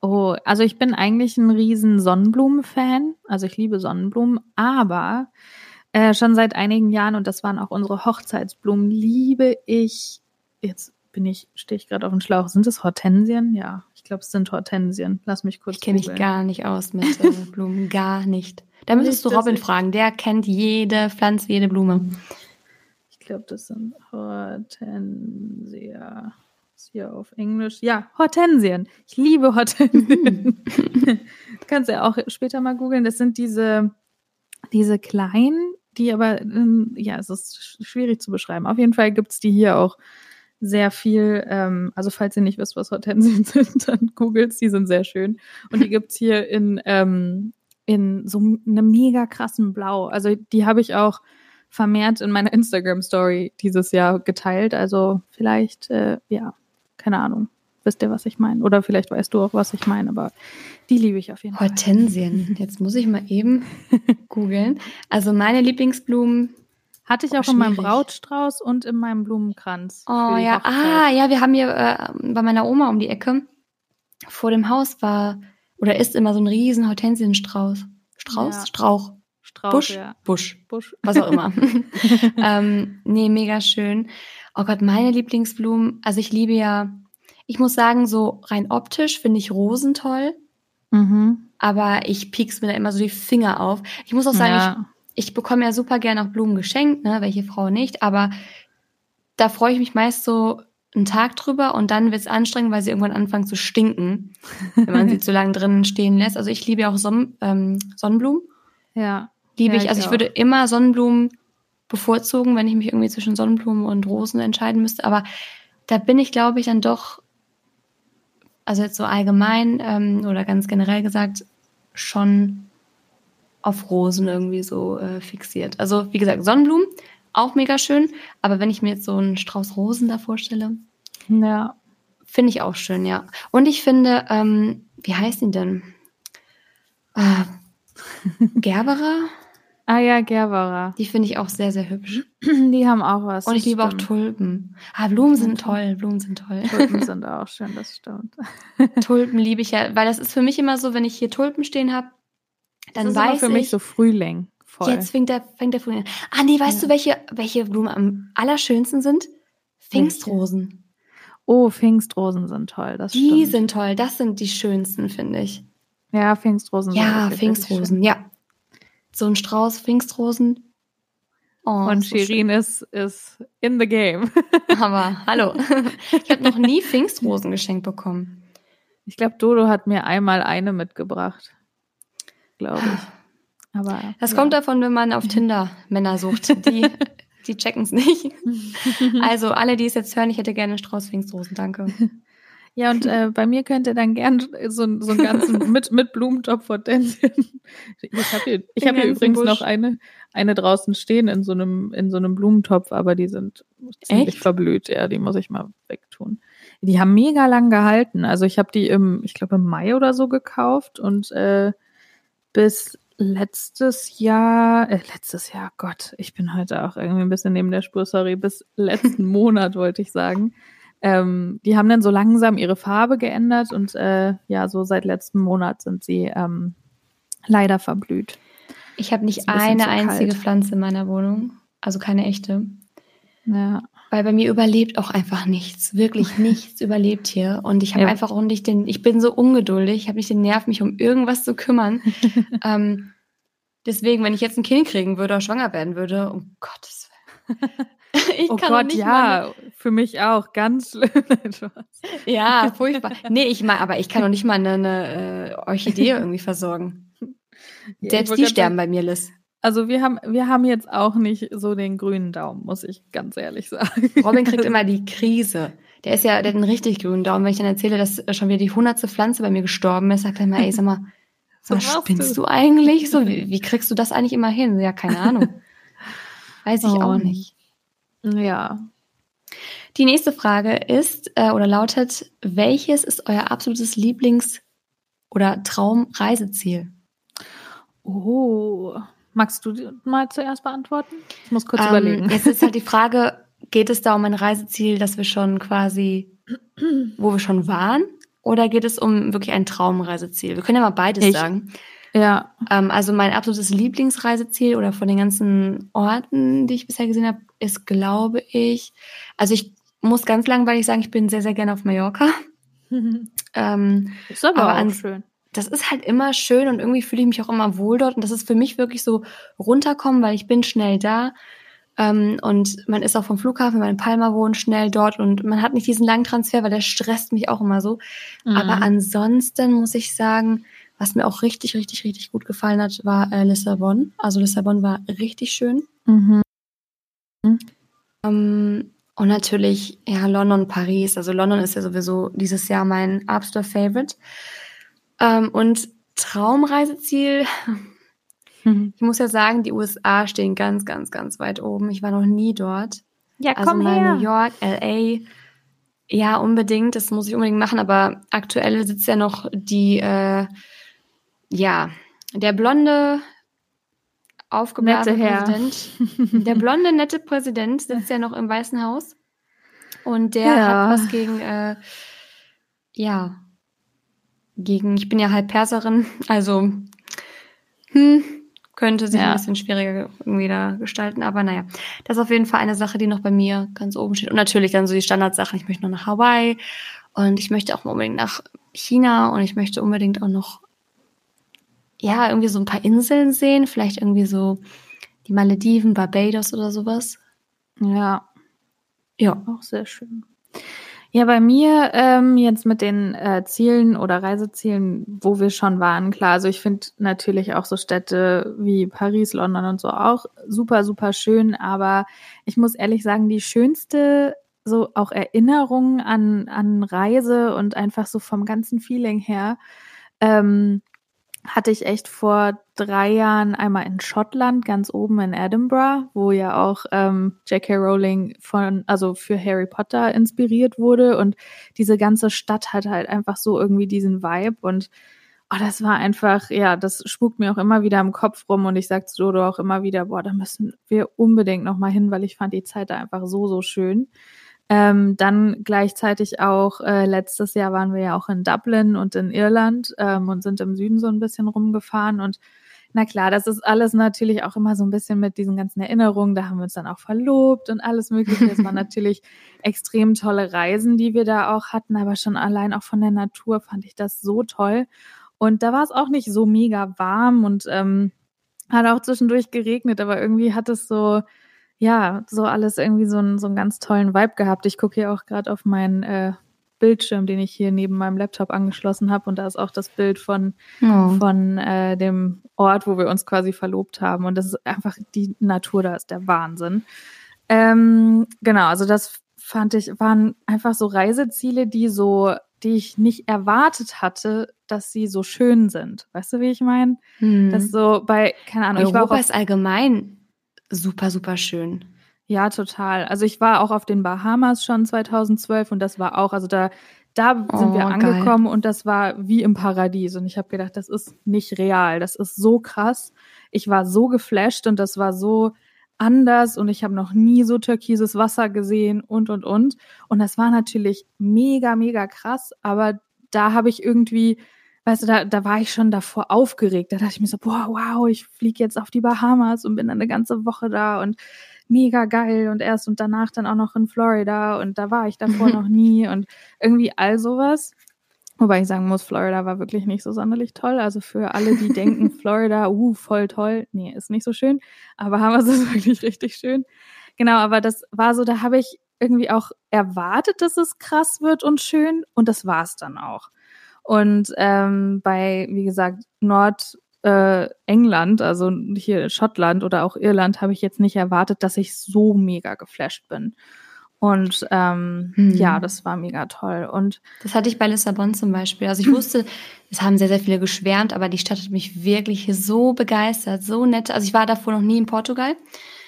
Oh, also ich bin eigentlich ein riesen Sonnenblumen-Fan. Also ich liebe Sonnenblumen, aber äh, schon seit einigen Jahren, und das waren auch unsere Hochzeitsblumen, liebe ich, jetzt bin ich, stehe ich gerade auf dem Schlauch, sind es Hortensien? Ja, ich glaube, es sind Hortensien. Lass mich kurz Ich kenne mich gar nicht aus mit äh, Blumen, gar nicht. Da müsstest du Robin fragen, der kennt jede Pflanze, jede Blume. Ich glaube, das sind Hortensia hier auf Englisch. Ja, Hortensien. Ich liebe Hortensien. Kannst du ja auch später mal googeln. Das sind diese, diese kleinen, die aber, ähm, ja, es ist schwierig zu beschreiben. Auf jeden Fall gibt es die hier auch sehr viel. Ähm, also, falls ihr nicht wisst, was Hortensien sind, dann googelt Die sind sehr schön. Und die gibt es hier in, ähm, in so einem mega krassen Blau. Also, die habe ich auch vermehrt in meiner Instagram-Story dieses Jahr geteilt. Also vielleicht, äh, ja, keine Ahnung. Wisst ihr, was ich meine? Oder vielleicht weißt du auch, was ich meine, aber die liebe ich auf jeden Fall. Hortensien. Jetzt muss ich mal eben googeln. Also meine Lieblingsblumen hatte ich auch schwierig. in meinem Brautstrauß und in meinem Blumenkranz. Oh ja, ah ja, wir haben hier äh, bei meiner Oma um die Ecke vor dem Haus war oder ist immer so ein riesen Hortensienstrauß. Strauß? Ja. Strauch. Strauch, Busch? Ja. Busch. Busch. Was auch immer. ähm, nee, mega schön. Oh Gott, meine Lieblingsblumen. Also ich liebe ja, ich muss sagen, so rein optisch finde ich Rosen toll. Mhm. Aber ich piek's mir da immer so die Finger auf. Ich muss auch sagen, ja. Ich, bekomme ja super gerne auch Blumen geschenkt, ne? Welche Frau nicht. Aber da freue ich mich meist so einen Tag drüber und dann wird's anstrengend, weil sie irgendwann anfangen zu stinken, wenn man sie zu lange drinnen stehen lässt. Also ich liebe ja auch Son ähm, Sonnenblumen. Ja. Liebe ja, ich. Also ich, ich würde immer Sonnenblumen bevorzugen, wenn ich mich irgendwie zwischen Sonnenblumen und Rosen entscheiden müsste. Aber da bin ich, glaube ich, dann doch also jetzt so allgemein ähm, oder ganz generell gesagt, schon auf Rosen irgendwie so äh, fixiert. Also wie gesagt, Sonnenblumen, auch mega schön, aber wenn ich mir jetzt so einen Strauß Rosen da vorstelle, Ja. finde ich auch schön, ja. Und ich finde, ähm, wie heißt die denn? Äh, Gerberer, Ah ja, Gerberer. die finde ich auch sehr, sehr hübsch. Die haben auch was. Und ich liebe auch. Tulpen. Ah, Blumen sind toll, Blumen sind toll. Tulpen sind auch schön, das stimmt. Tulpen liebe ich ja, weil das ist für mich immer so, wenn ich hier Tulpen stehen habe, dann das ist weiß für ich, mich so Frühling. Voll. jetzt fängt der, fängt der Frühling an. Ah, nee, weißt Ja. du, welche, welche Blumen am allerschönsten sind? Pfingstrosen. Oh, Pfingstrosen sind toll, das Die stimmt. sind toll, das sind die schönsten, finde ich. ja, Pfingstrosen sind Ja, Pfingstrosen, ja. So ein Strauß Pfingstrosen. Oh. Und so. Shirin ist, ist in the game. Aber hallo, ich habe noch nie Pfingstrosen geschenkt bekommen. Ich glaube, Dodo hat mir einmal eine mitgebracht. Glaube ich. Aber Das ja. kommt davon, wenn man auf Tinder Männer sucht. Die, die checken es nicht. Also alle, die es jetzt hören, ich hätte gerne einen Strauß Pfingstrosen, danke. Ja, und äh, bei mir könnt ihr dann gern so, so einen ganzen mit, mit Blumentopf Hortensien. Ich habe hier, ich hab hier übrigens Busch. noch eine, eine draußen stehen in so einem, in so einem Blumentopf, aber die sind ziemlich Echt? verblüht. Ja, die muss ich mal wegtun. Die haben mega lang gehalten. Also ich habe die im, ich glaube im Mai oder so gekauft und äh, bis letztes Jahr, äh, letztes Jahr, Gott, ich bin heute auch irgendwie ein bisschen neben der Spur, sorry, bis letzten Monat wollte ich sagen. Ähm, die haben dann so langsam ihre Farbe geändert und äh, ja, so seit letzten Monat sind sie ähm, leider verblüht. Ich habe nicht ein eine einzige. Pflanze in meiner Wohnung, also keine echte. Ja. Weil bei mir überlebt auch einfach nichts, wirklich nichts überlebt hier. Und ich habe Ja. einfach auch nicht den, ich bin so ungeduldig, ich habe nicht den Nerv, mich um irgendwas zu kümmern. ähm, deswegen, wenn ich jetzt ein Kind kriegen würde oder schwanger werden würde, um Gottes Willen. Ich Oh Gott, nicht ja, für mich auch, ganz schlimm. Ja, furchtbar. Nee, ich mal, aber ich kann doch nicht mal eine, eine äh, Orchidee irgendwie versorgen. Ja, Selbst die sterben bei mir, Liz. Also wir haben, wir haben jetzt auch nicht so den grünen Daumen, muss ich ganz ehrlich sagen. Robin kriegt immer die Krise. Der ist ja, der hat einen richtig grünen Daumen. Wenn ich dann erzähle, dass schon wieder die hundertste Pflanze bei mir gestorben ist, sagt er immer, ey, sag mal, Was machst spinnst du? du eigentlich? So, wie, wie kriegst du das eigentlich immer hin? Ja, keine Ahnung. Weiß ich Oh. auch nicht. Ja. Die nächste Frage ist äh, oder lautet, welches ist euer absolutes Lieblings- oder Traumreiseziel? Oh. Magst du mal zuerst beantworten? Ich muss kurz Ähm, überlegen. Jetzt ist halt die Frage, geht es da um ein Reiseziel, das wir schon quasi, wo wir schon waren? Oder geht es um wirklich ein Traumreiseziel? Wir können ja mal beides Ich- sagen. Ja. Ähm, also mein absolutes Lieblingsreiseziel oder von den ganzen Orten, die ich bisher gesehen habe, ist, glaube ich, also ich muss ganz langweilig sagen, ich bin sehr, sehr gerne auf Mallorca. Ähm, Ist aber, Aber auch an- schön. Das ist halt immer schön und irgendwie fühle ich mich auch immer wohl dort. Und das ist für mich wirklich so runterkommen, weil ich bin schnell da. Ähm, und man ist auch vom Flughafen, wenn man in Palma wohnt, schnell dort. Und man hat nicht diesen langen Transfer, weil der stresst mich auch immer so. Aber Mhm. ansonsten muss ich sagen, was mir auch richtig, richtig, richtig gut gefallen hat, war äh, Lissabon. Also Lissabon war richtig schön. Mhm. Ähm, und natürlich, ja, London, Paris. Also London ist ja sowieso dieses Jahr mein absoluter Favorite. Ähm, und Traumreiseziel, Mhm. ich muss ja sagen, die USA stehen ganz, ganz, ganz weit oben. Ich war noch nie dort. Ja, Also komm mal her. New York, LA. Ja, unbedingt. Das muss ich unbedingt machen. Aber aktuell sitzt ja noch die, äh, ja, der blonde, aufgeblasene. Präsident. Der blonde, nette Präsident sitzt ja noch im Weißen Haus. Und der Ja. hat was gegen, äh, ja, gegen, ich bin ja halb Perserin, also, hm, könnte sich Ja. ein bisschen schwieriger irgendwie da gestalten, aber naja, das ist auf jeden Fall eine Sache, die noch bei mir ganz oben steht. Und natürlich dann so die Standardsachen, ich möchte noch nach Hawaii und ich möchte auch unbedingt nach China und ich möchte unbedingt auch noch, ja, irgendwie so ein paar Inseln sehen, vielleicht irgendwie so die Malediven, Barbados oder sowas. Ja, Ja. auch sehr schön. Ja, bei mir ähm, jetzt mit den äh, Zielen oder Reisezielen, wo wir schon waren, klar, also ich finde natürlich auch so Städte wie Paris, London und so auch super, super schön, aber ich muss ehrlich sagen, die schönste so auch Erinnerungen an, an Reise und einfach so vom ganzen Feeling her. Ähm, hatte ich echt vor drei Jahren einmal in Schottland, ganz oben in Edinburgh, wo ja auch ähm, J.K. Rowling von, also für Harry Potter inspiriert wurde. Und diese ganze Stadt hat halt einfach so irgendwie diesen Vibe. Und oh, das war einfach, ja, das spukt mir auch immer wieder im Kopf rum. Und ich sag zu Dodo auch immer wieder, boah, da müssen wir unbedingt nochmal hin, weil ich fand die Zeit da einfach so, so schön. Ähm, dann gleichzeitig auch, äh, letztes Jahr waren wir ja auch in Dublin und in Irland ähm, und sind im Süden so ein bisschen rumgefahren und na klar, das ist alles natürlich auch immer so ein bisschen mit diesen ganzen Erinnerungen. Da haben wir uns dann auch verlobt und alles Mögliche. Es waren natürlich extrem tolle Reisen, die wir da auch hatten, aber schon allein auch von der Natur fand ich das so toll. Und da war es auch nicht so mega warm und ähm, hat auch zwischendurch geregnet, aber irgendwie hat es so, ja, so alles irgendwie so einen, so einen ganz tollen Vibe gehabt. Ich gucke hier auch gerade auf meinen äh, Bildschirm, den ich hier neben meinem Laptop angeschlossen habe. Und da ist auch das Bild von, oh. von äh, dem Ort, wo wir uns quasi verlobt haben. Und das ist einfach die Natur, da ist der Wahnsinn. Ähm, genau, also das fand ich, waren einfach so Reiseziele, die so, die ich nicht erwartet hatte, dass sie so schön sind. Weißt du, wie ich meine? Hm. Das so bei, keine Ahnung, Europa ich war ist allgemein super, super schön. Ja, total. Also ich war auch auf den Bahamas schon 2012 und das war auch, also da, da sind oh, wir angekommen geil. und das war wie im Paradies. Und ich habe gedacht, das ist nicht real, das ist so krass. Ich war so geflasht und das war so anders und ich habe noch nie so türkises Wasser gesehen und und und. Und das war natürlich mega, mega krass, aber da habe ich irgendwie weißt du, da, da war ich schon davor aufgeregt. Da dachte ich mir so, boah, wow, ich fliege jetzt auf die Bahamas und bin dann eine ganze Woche da und mega geil und erst und danach dann auch noch in Florida und da war ich davor noch nie und irgendwie all sowas. Wobei ich sagen muss, Florida war wirklich nicht so sonderlich toll. Also für alle, die denken, Florida, uh, voll toll. Nee, ist nicht so schön. Aber wir es wirklich richtig schön. Genau, aber das war so, da habe ich irgendwie auch erwartet, dass es krass wird und schön. Und das war es dann auch. Und ähm, bei, wie gesagt, Nordengland, äh, also hier Schottland oder auch Irland, habe ich jetzt nicht erwartet, dass ich so mega geflasht bin. Und ähm, hm. ja, das war mega toll. Und das hatte ich bei Lissabon zum Beispiel. Also ich wusste, es haben sehr, sehr viele geschwärmt, aber die Stadt hat mich wirklich so begeistert, so nett. Also ich war davor noch nie in Portugal.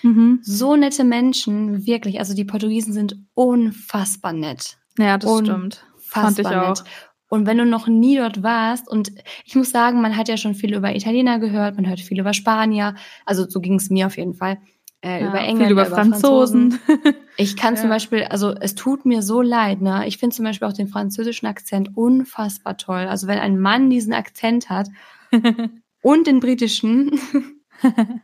Mhm. So nette Menschen, wirklich. Also die Portugiesen sind unfassbar nett. Ja, das unfassbar stimmt. Fand ich auch. Nett. Und wenn du noch nie dort warst, und ich muss sagen, man hat ja schon viel über Italiener gehört, man hört viel über Spanier, also so ging es mir auf jeden Fall. Äh, ja, über Engländer, über, über Franzosen. Franzosen. Ich kann ja. zum Beispiel, also es tut mir so leid, ne? Ich finde zum Beispiel auch den französischen Akzent unfassbar toll. Also wenn ein Mann diesen Akzent hat und den britischen,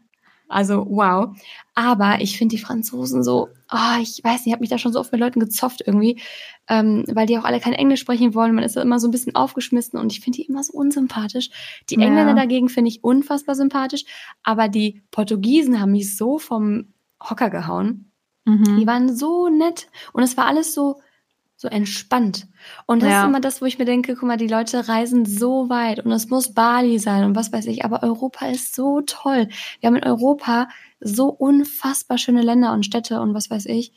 also wow. Aber ich finde die Franzosen so, oh, ich weiß nicht, ich habe mich da schon so oft mit Leuten gezofft irgendwie, ähm, weil die auch alle kein Englisch sprechen wollen. Man ist immer so ein bisschen aufgeschmissen und ich finde die immer so unsympathisch. Die ja. Engländer dagegen finde ich unfassbar sympathisch, aber die Portugiesen haben mich so vom Hocker gehauen. Mhm. Die waren so nett und es war alles so so entspannt. Und das ja. ist immer das, wo ich mir denke, guck mal, die Leute reisen so weit und es muss Bali sein und was weiß ich, aber Europa ist so toll. Wir haben in Europa so unfassbar schöne Länder und Städte und was weiß ich.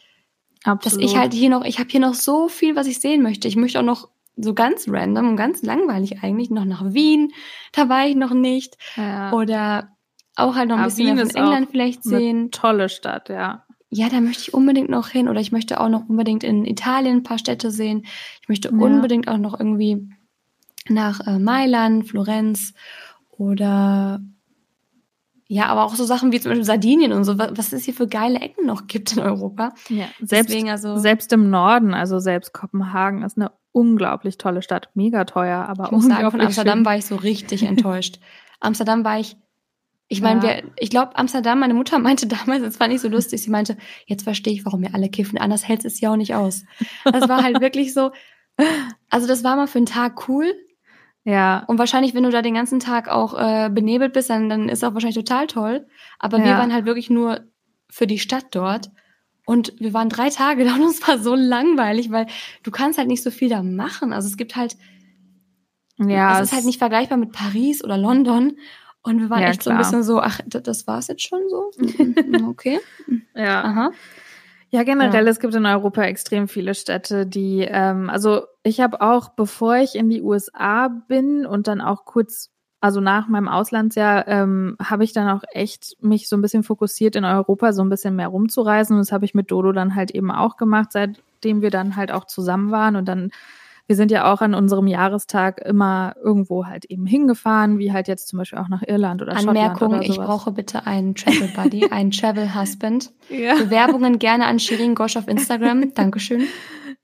Absolut. Dass ich halt hier noch, ich habe hier noch so viel, was ich sehen möchte. Ich möchte auch noch so ganz random und ganz langweilig eigentlich noch nach Wien. Da war ich noch nicht. Ja. Oder auch halt noch ein ja, bisschen Wien von England vielleicht sehen. tolle Stadt, ja ja, da möchte ich unbedingt noch hin oder ich möchte auch noch unbedingt in Italien ein paar Städte sehen. Ich möchte ja. unbedingt auch noch irgendwie nach äh, Mailand, Florenz oder ja, aber auch so Sachen wie zum Beispiel Sardinien und so, was es hier für geile Ecken noch gibt in Europa. Ja, selbst, Deswegen also, selbst im Norden, also selbst Kopenhagen ist eine unglaublich tolle Stadt, mega teuer, aber ich muss sagen, von Amsterdam schön. war ich so richtig enttäuscht. Amsterdam war ich ich meine, ja. ich glaube, Amsterdam, meine Mutter meinte damals, das fand ich so lustig, sie meinte, jetzt verstehe ich, warum ihr alle kiffen, anders hält es ja auch nicht aus. Das war halt wirklich so, also das war mal für einen Tag cool. Ja. Und wahrscheinlich, wenn du da den ganzen Tag auch äh, benebelt bist, dann, dann ist auch wahrscheinlich total toll. Aber ja. wir waren halt wirklich nur für die Stadt dort. Und wir waren drei Tage da und es war so langweilig, weil du kannst halt nicht so viel da machen. Also es gibt halt, ja, es ist halt nicht vergleichbar mit Paris oder London. Und wir waren ja, echt klar. so ein bisschen so, ach, das war's jetzt schon so? Mhm, okay. ja. Aha. Ja, generell, ja. es gibt in Europa extrem viele Städte, die, ähm, also ich habe auch, bevor ich in die USA bin und dann auch kurz, also nach meinem Auslandsjahr, ähm, habe ich dann auch echt mich so ein bisschen fokussiert in Europa, so ein bisschen mehr rumzureisen. Und das habe ich mit Dodo dann halt eben auch gemacht, seitdem wir dann halt auch zusammen waren und dann wir sind ja auch an unserem Jahrestag immer irgendwo halt eben hingefahren, wie halt jetzt zum Beispiel auch nach Irland oder Anmerkung, Schottland oder ich brauche bitte einen Travel Buddy, einen Travel Husband. Ja. Bewerbungen gerne an Shirin Gosch auf Instagram. Dankeschön.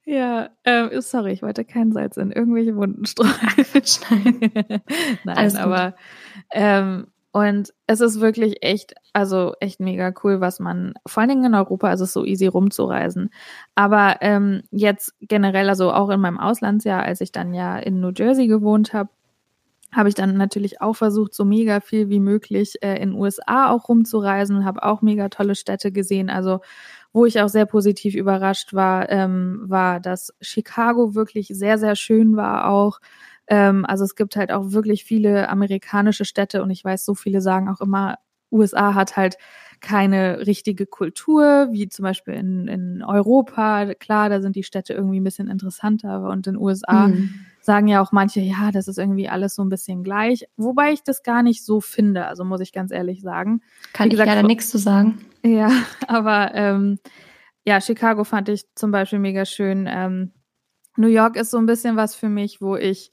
Ja, äh, sorry, ich wollte kein Salz in irgendwelche Wunden streuen. Nein, Alles aber ähm, und es ist wirklich echt, also echt mega cool, was man, vor allen Dingen in Europa ist es so easy rumzureisen. Aber ähm, jetzt generell, also auch in meinem Auslandsjahr, als ich dann ja in New Jersey gewohnt habe, habe ich dann natürlich auch versucht, so mega viel wie möglich äh, in USA auch rumzureisen, habe auch mega tolle Städte gesehen. Also wo ich auch sehr positiv überrascht war, ähm, war, dass Chicago wirklich sehr, sehr schön war auch. Ähm, also es gibt halt auch wirklich viele amerikanische Städte und ich weiß, so viele sagen auch immer, USA hat halt keine richtige Kultur, wie zum Beispiel in, in Europa. Klar, da sind die Städte irgendwie ein bisschen interessanter und in USA mhm. sagen ja auch manche, ja, das ist irgendwie alles so ein bisschen gleich, wobei ich das gar nicht so finde, also muss ich ganz ehrlich sagen. Kann gesagt, ich leider nichts zu sagen. Ja, aber ähm, ja, Chicago fand ich zum Beispiel mega schön. Ähm, New York ist so ein bisschen was für mich, wo ich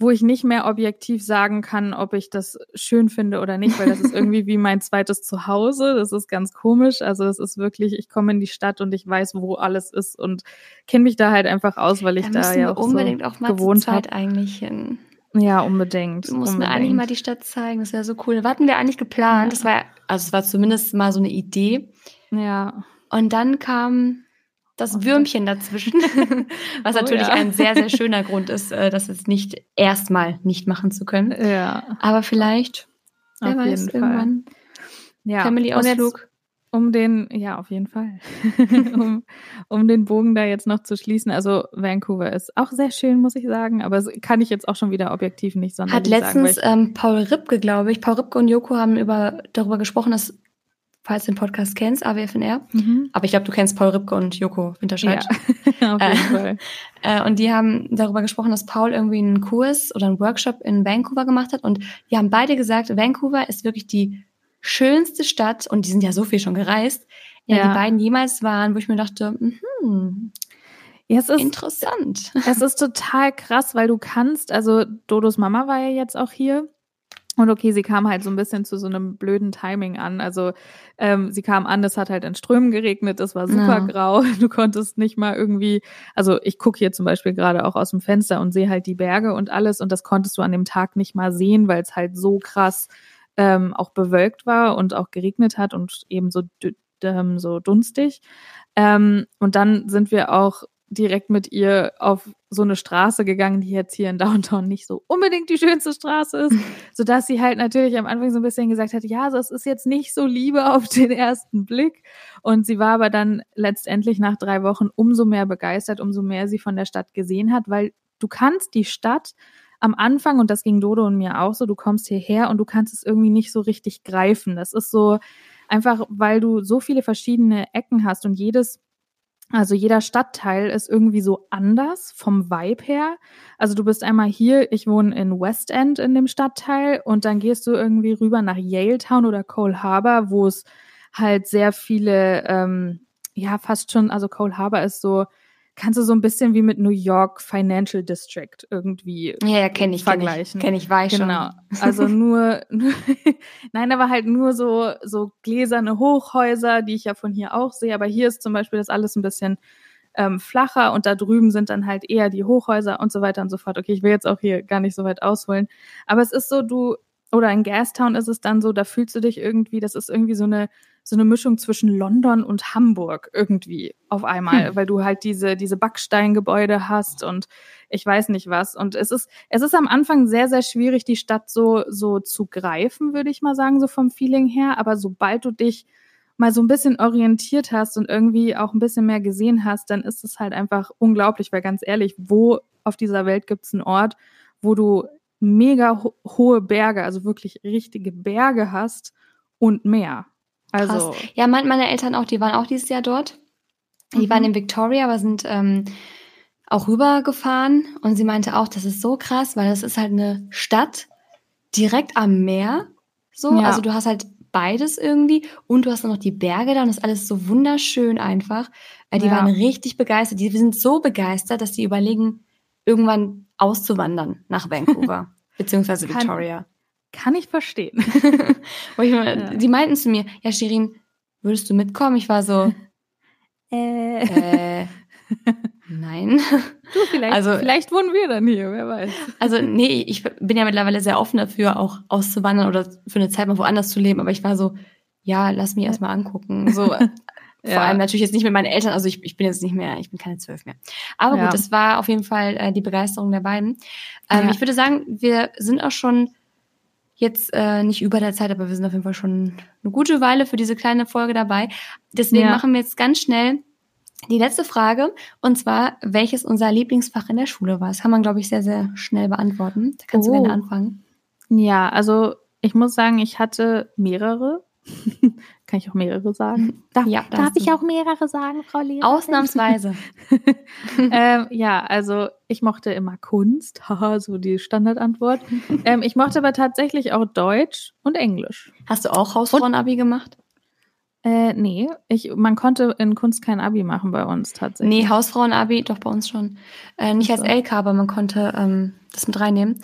wo ich nicht mehr objektiv sagen kann, ob ich das schön finde oder nicht, weil das ist irgendwie wie mein zweites Zuhause. Das ist ganz komisch. Also es ist wirklich, ich komme in die Stadt und ich weiß, wo alles ist und kenne mich da halt einfach aus, weil ich da, da ja auch unbedingt so auch mal gewohnt habe. eigentlich hin. Ja, unbedingt. Du musst unbedingt. mir eigentlich mal die Stadt zeigen. Das wäre so cool. Was hatten wir eigentlich geplant? Ja. Das war, also es war zumindest mal so eine Idee. Ja. Und dann kam das Würmchen dazwischen, was oh, natürlich ja. ein sehr, sehr schöner Grund ist, äh, das jetzt nicht erstmal nicht machen zu können. Ja. Aber vielleicht, wer auf weiß, irgendwann. Ja. Family-Ausflug. Um den, ja, auf jeden Fall. um, um den Bogen da jetzt noch zu schließen. Also Vancouver ist auch sehr schön, muss ich sagen, aber kann ich jetzt auch schon wieder objektiv nicht sonderlich Hat letztens sagen, ähm, Paul Ripke, glaube ich, Paul Ripke und Joko haben über, darüber gesprochen, dass falls du den Podcast kennst, AWFNR. Mhm. Aber ich glaube, du kennst Paul Ripke und Joko Winterscheid. Ja, auf jeden äh, Fall. Äh, und die haben darüber gesprochen, dass Paul irgendwie einen Kurs oder einen Workshop in Vancouver gemacht hat. Und die haben beide gesagt, Vancouver ist wirklich die schönste Stadt, und die sind ja so viel schon gereist, ja, ja. die beiden jemals waren, wo ich mir dachte, hm, ja, es ist interessant. Es ist total krass, weil du kannst, also Dodos Mama war ja jetzt auch hier und okay, sie kam halt so ein bisschen zu so einem blöden Timing an. Also ähm, sie kam an, es hat halt in Strömen geregnet, es war super ja. grau. Du konntest nicht mal irgendwie, also ich gucke hier zum Beispiel gerade auch aus dem Fenster und sehe halt die Berge und alles und das konntest du an dem Tag nicht mal sehen, weil es halt so krass ähm, auch bewölkt war und auch geregnet hat und eben so, ähm, so dunstig. Ähm, und dann sind wir auch direkt mit ihr auf so eine Straße gegangen, die jetzt hier in Downtown nicht so unbedingt die schönste Straße ist, so dass sie halt natürlich am Anfang so ein bisschen gesagt hat, ja, das ist jetzt nicht so Liebe auf den ersten Blick. Und sie war aber dann letztendlich nach drei Wochen umso mehr begeistert, umso mehr sie von der Stadt gesehen hat, weil du kannst die Stadt am Anfang, und das ging Dodo und mir auch so, du kommst hierher und du kannst es irgendwie nicht so richtig greifen. Das ist so einfach, weil du so viele verschiedene Ecken hast und jedes also jeder Stadtteil ist irgendwie so anders vom Vibe her. Also du bist einmal hier, ich wohne in West End in dem Stadtteil und dann gehst du irgendwie rüber nach Yaletown oder Cole Harbor, wo es halt sehr viele, ähm, ja fast schon, also Cole Harbor ist so kannst du so ein bisschen wie mit New York Financial District irgendwie ja, ja kenn ich, vergleichen. Kenne ich, kenn ich, weiß genau. schon. Also nur, nein, aber halt nur so so gläserne Hochhäuser, die ich ja von hier auch sehe. Aber hier ist zum Beispiel das alles ein bisschen ähm, flacher und da drüben sind dann halt eher die Hochhäuser und so weiter und so fort. Okay, ich will jetzt auch hier gar nicht so weit ausholen, aber es ist so, du oder in Gastown ist es dann so, da fühlst du dich irgendwie, das ist irgendwie so eine so eine Mischung zwischen London und Hamburg irgendwie auf einmal, hm. weil du halt diese, diese Backsteingebäude hast und ich weiß nicht was. Und es ist, es ist am Anfang sehr, sehr schwierig, die Stadt so, so zu greifen, würde ich mal sagen, so vom Feeling her. Aber sobald du dich mal so ein bisschen orientiert hast und irgendwie auch ein bisschen mehr gesehen hast, dann ist es halt einfach unglaublich, weil ganz ehrlich, wo auf dieser Welt gibt es einen Ort, wo du mega ho hohe Berge, also wirklich richtige Berge hast und mehr. Also Krass. ja, meine, meine Eltern auch, die waren auch dieses Jahr dort. Die mhm. waren in Victoria, aber sind ähm, auch rübergefahren und sie meinte auch, das ist so krass, weil das ist halt eine Stadt direkt am Meer. So, ja. also du hast halt beides irgendwie und du hast dann noch die Berge da und das ist alles so wunderschön einfach. Äh, die ja. waren richtig begeistert. Die sind so begeistert, dass sie überlegen, irgendwann auszuwandern nach Vancouver, beziehungsweise Victoria. Kann, kann ich verstehen. ich ja. Die meinten zu mir, ja, Shirin, würdest du mitkommen? Ich war so, äh, äh Nein. Du, vielleicht, also, vielleicht wohnen wir dann hier, wer weiß. Also, nee, ich bin ja mittlerweile sehr offen dafür, auch auszuwandern oder für eine Zeit mal woanders zu leben, aber ich war so, ja, lass mich erstmal angucken. So, ja. vor allem natürlich jetzt nicht mit meinen Eltern, also ich, ich bin jetzt nicht mehr, ich bin keine zwölf mehr. Aber ja. gut, das war auf jeden Fall äh, die Begeisterung der beiden. Ähm, ja. Ich würde sagen, wir sind auch schon jetzt äh, nicht über der Zeit, aber wir sind auf jeden Fall schon eine gute Weile für diese kleine Folge dabei. Deswegen machen wir jetzt ganz schnell die letzte Frage, und zwar, welches unser Lieblingsfach in der Schule war. Das kann man, glaube ich, sehr, sehr schnell beantworten. Da kannst oh. du gerne anfangen. Ja, also ich muss sagen, ich hatte mehrere. kann ich auch mehrere sagen? Darf, ja, darf ich auch mehrere sagen, Frau Lehrerin? Ausnahmsweise. ähm, ja, also ich mochte immer Kunst, haha, so die Standardantwort. ähm, ich mochte aber tatsächlich auch Deutsch und Englisch. Hast du auch Hausfrauenabi gemacht? Äh, nee, ich, man konnte in Kunst kein Abi machen bei uns tatsächlich. Nee, Hausfrauen-Abi, doch bei uns schon. Äh, nicht also. als LK, aber man konnte ähm, das mit reinnehmen.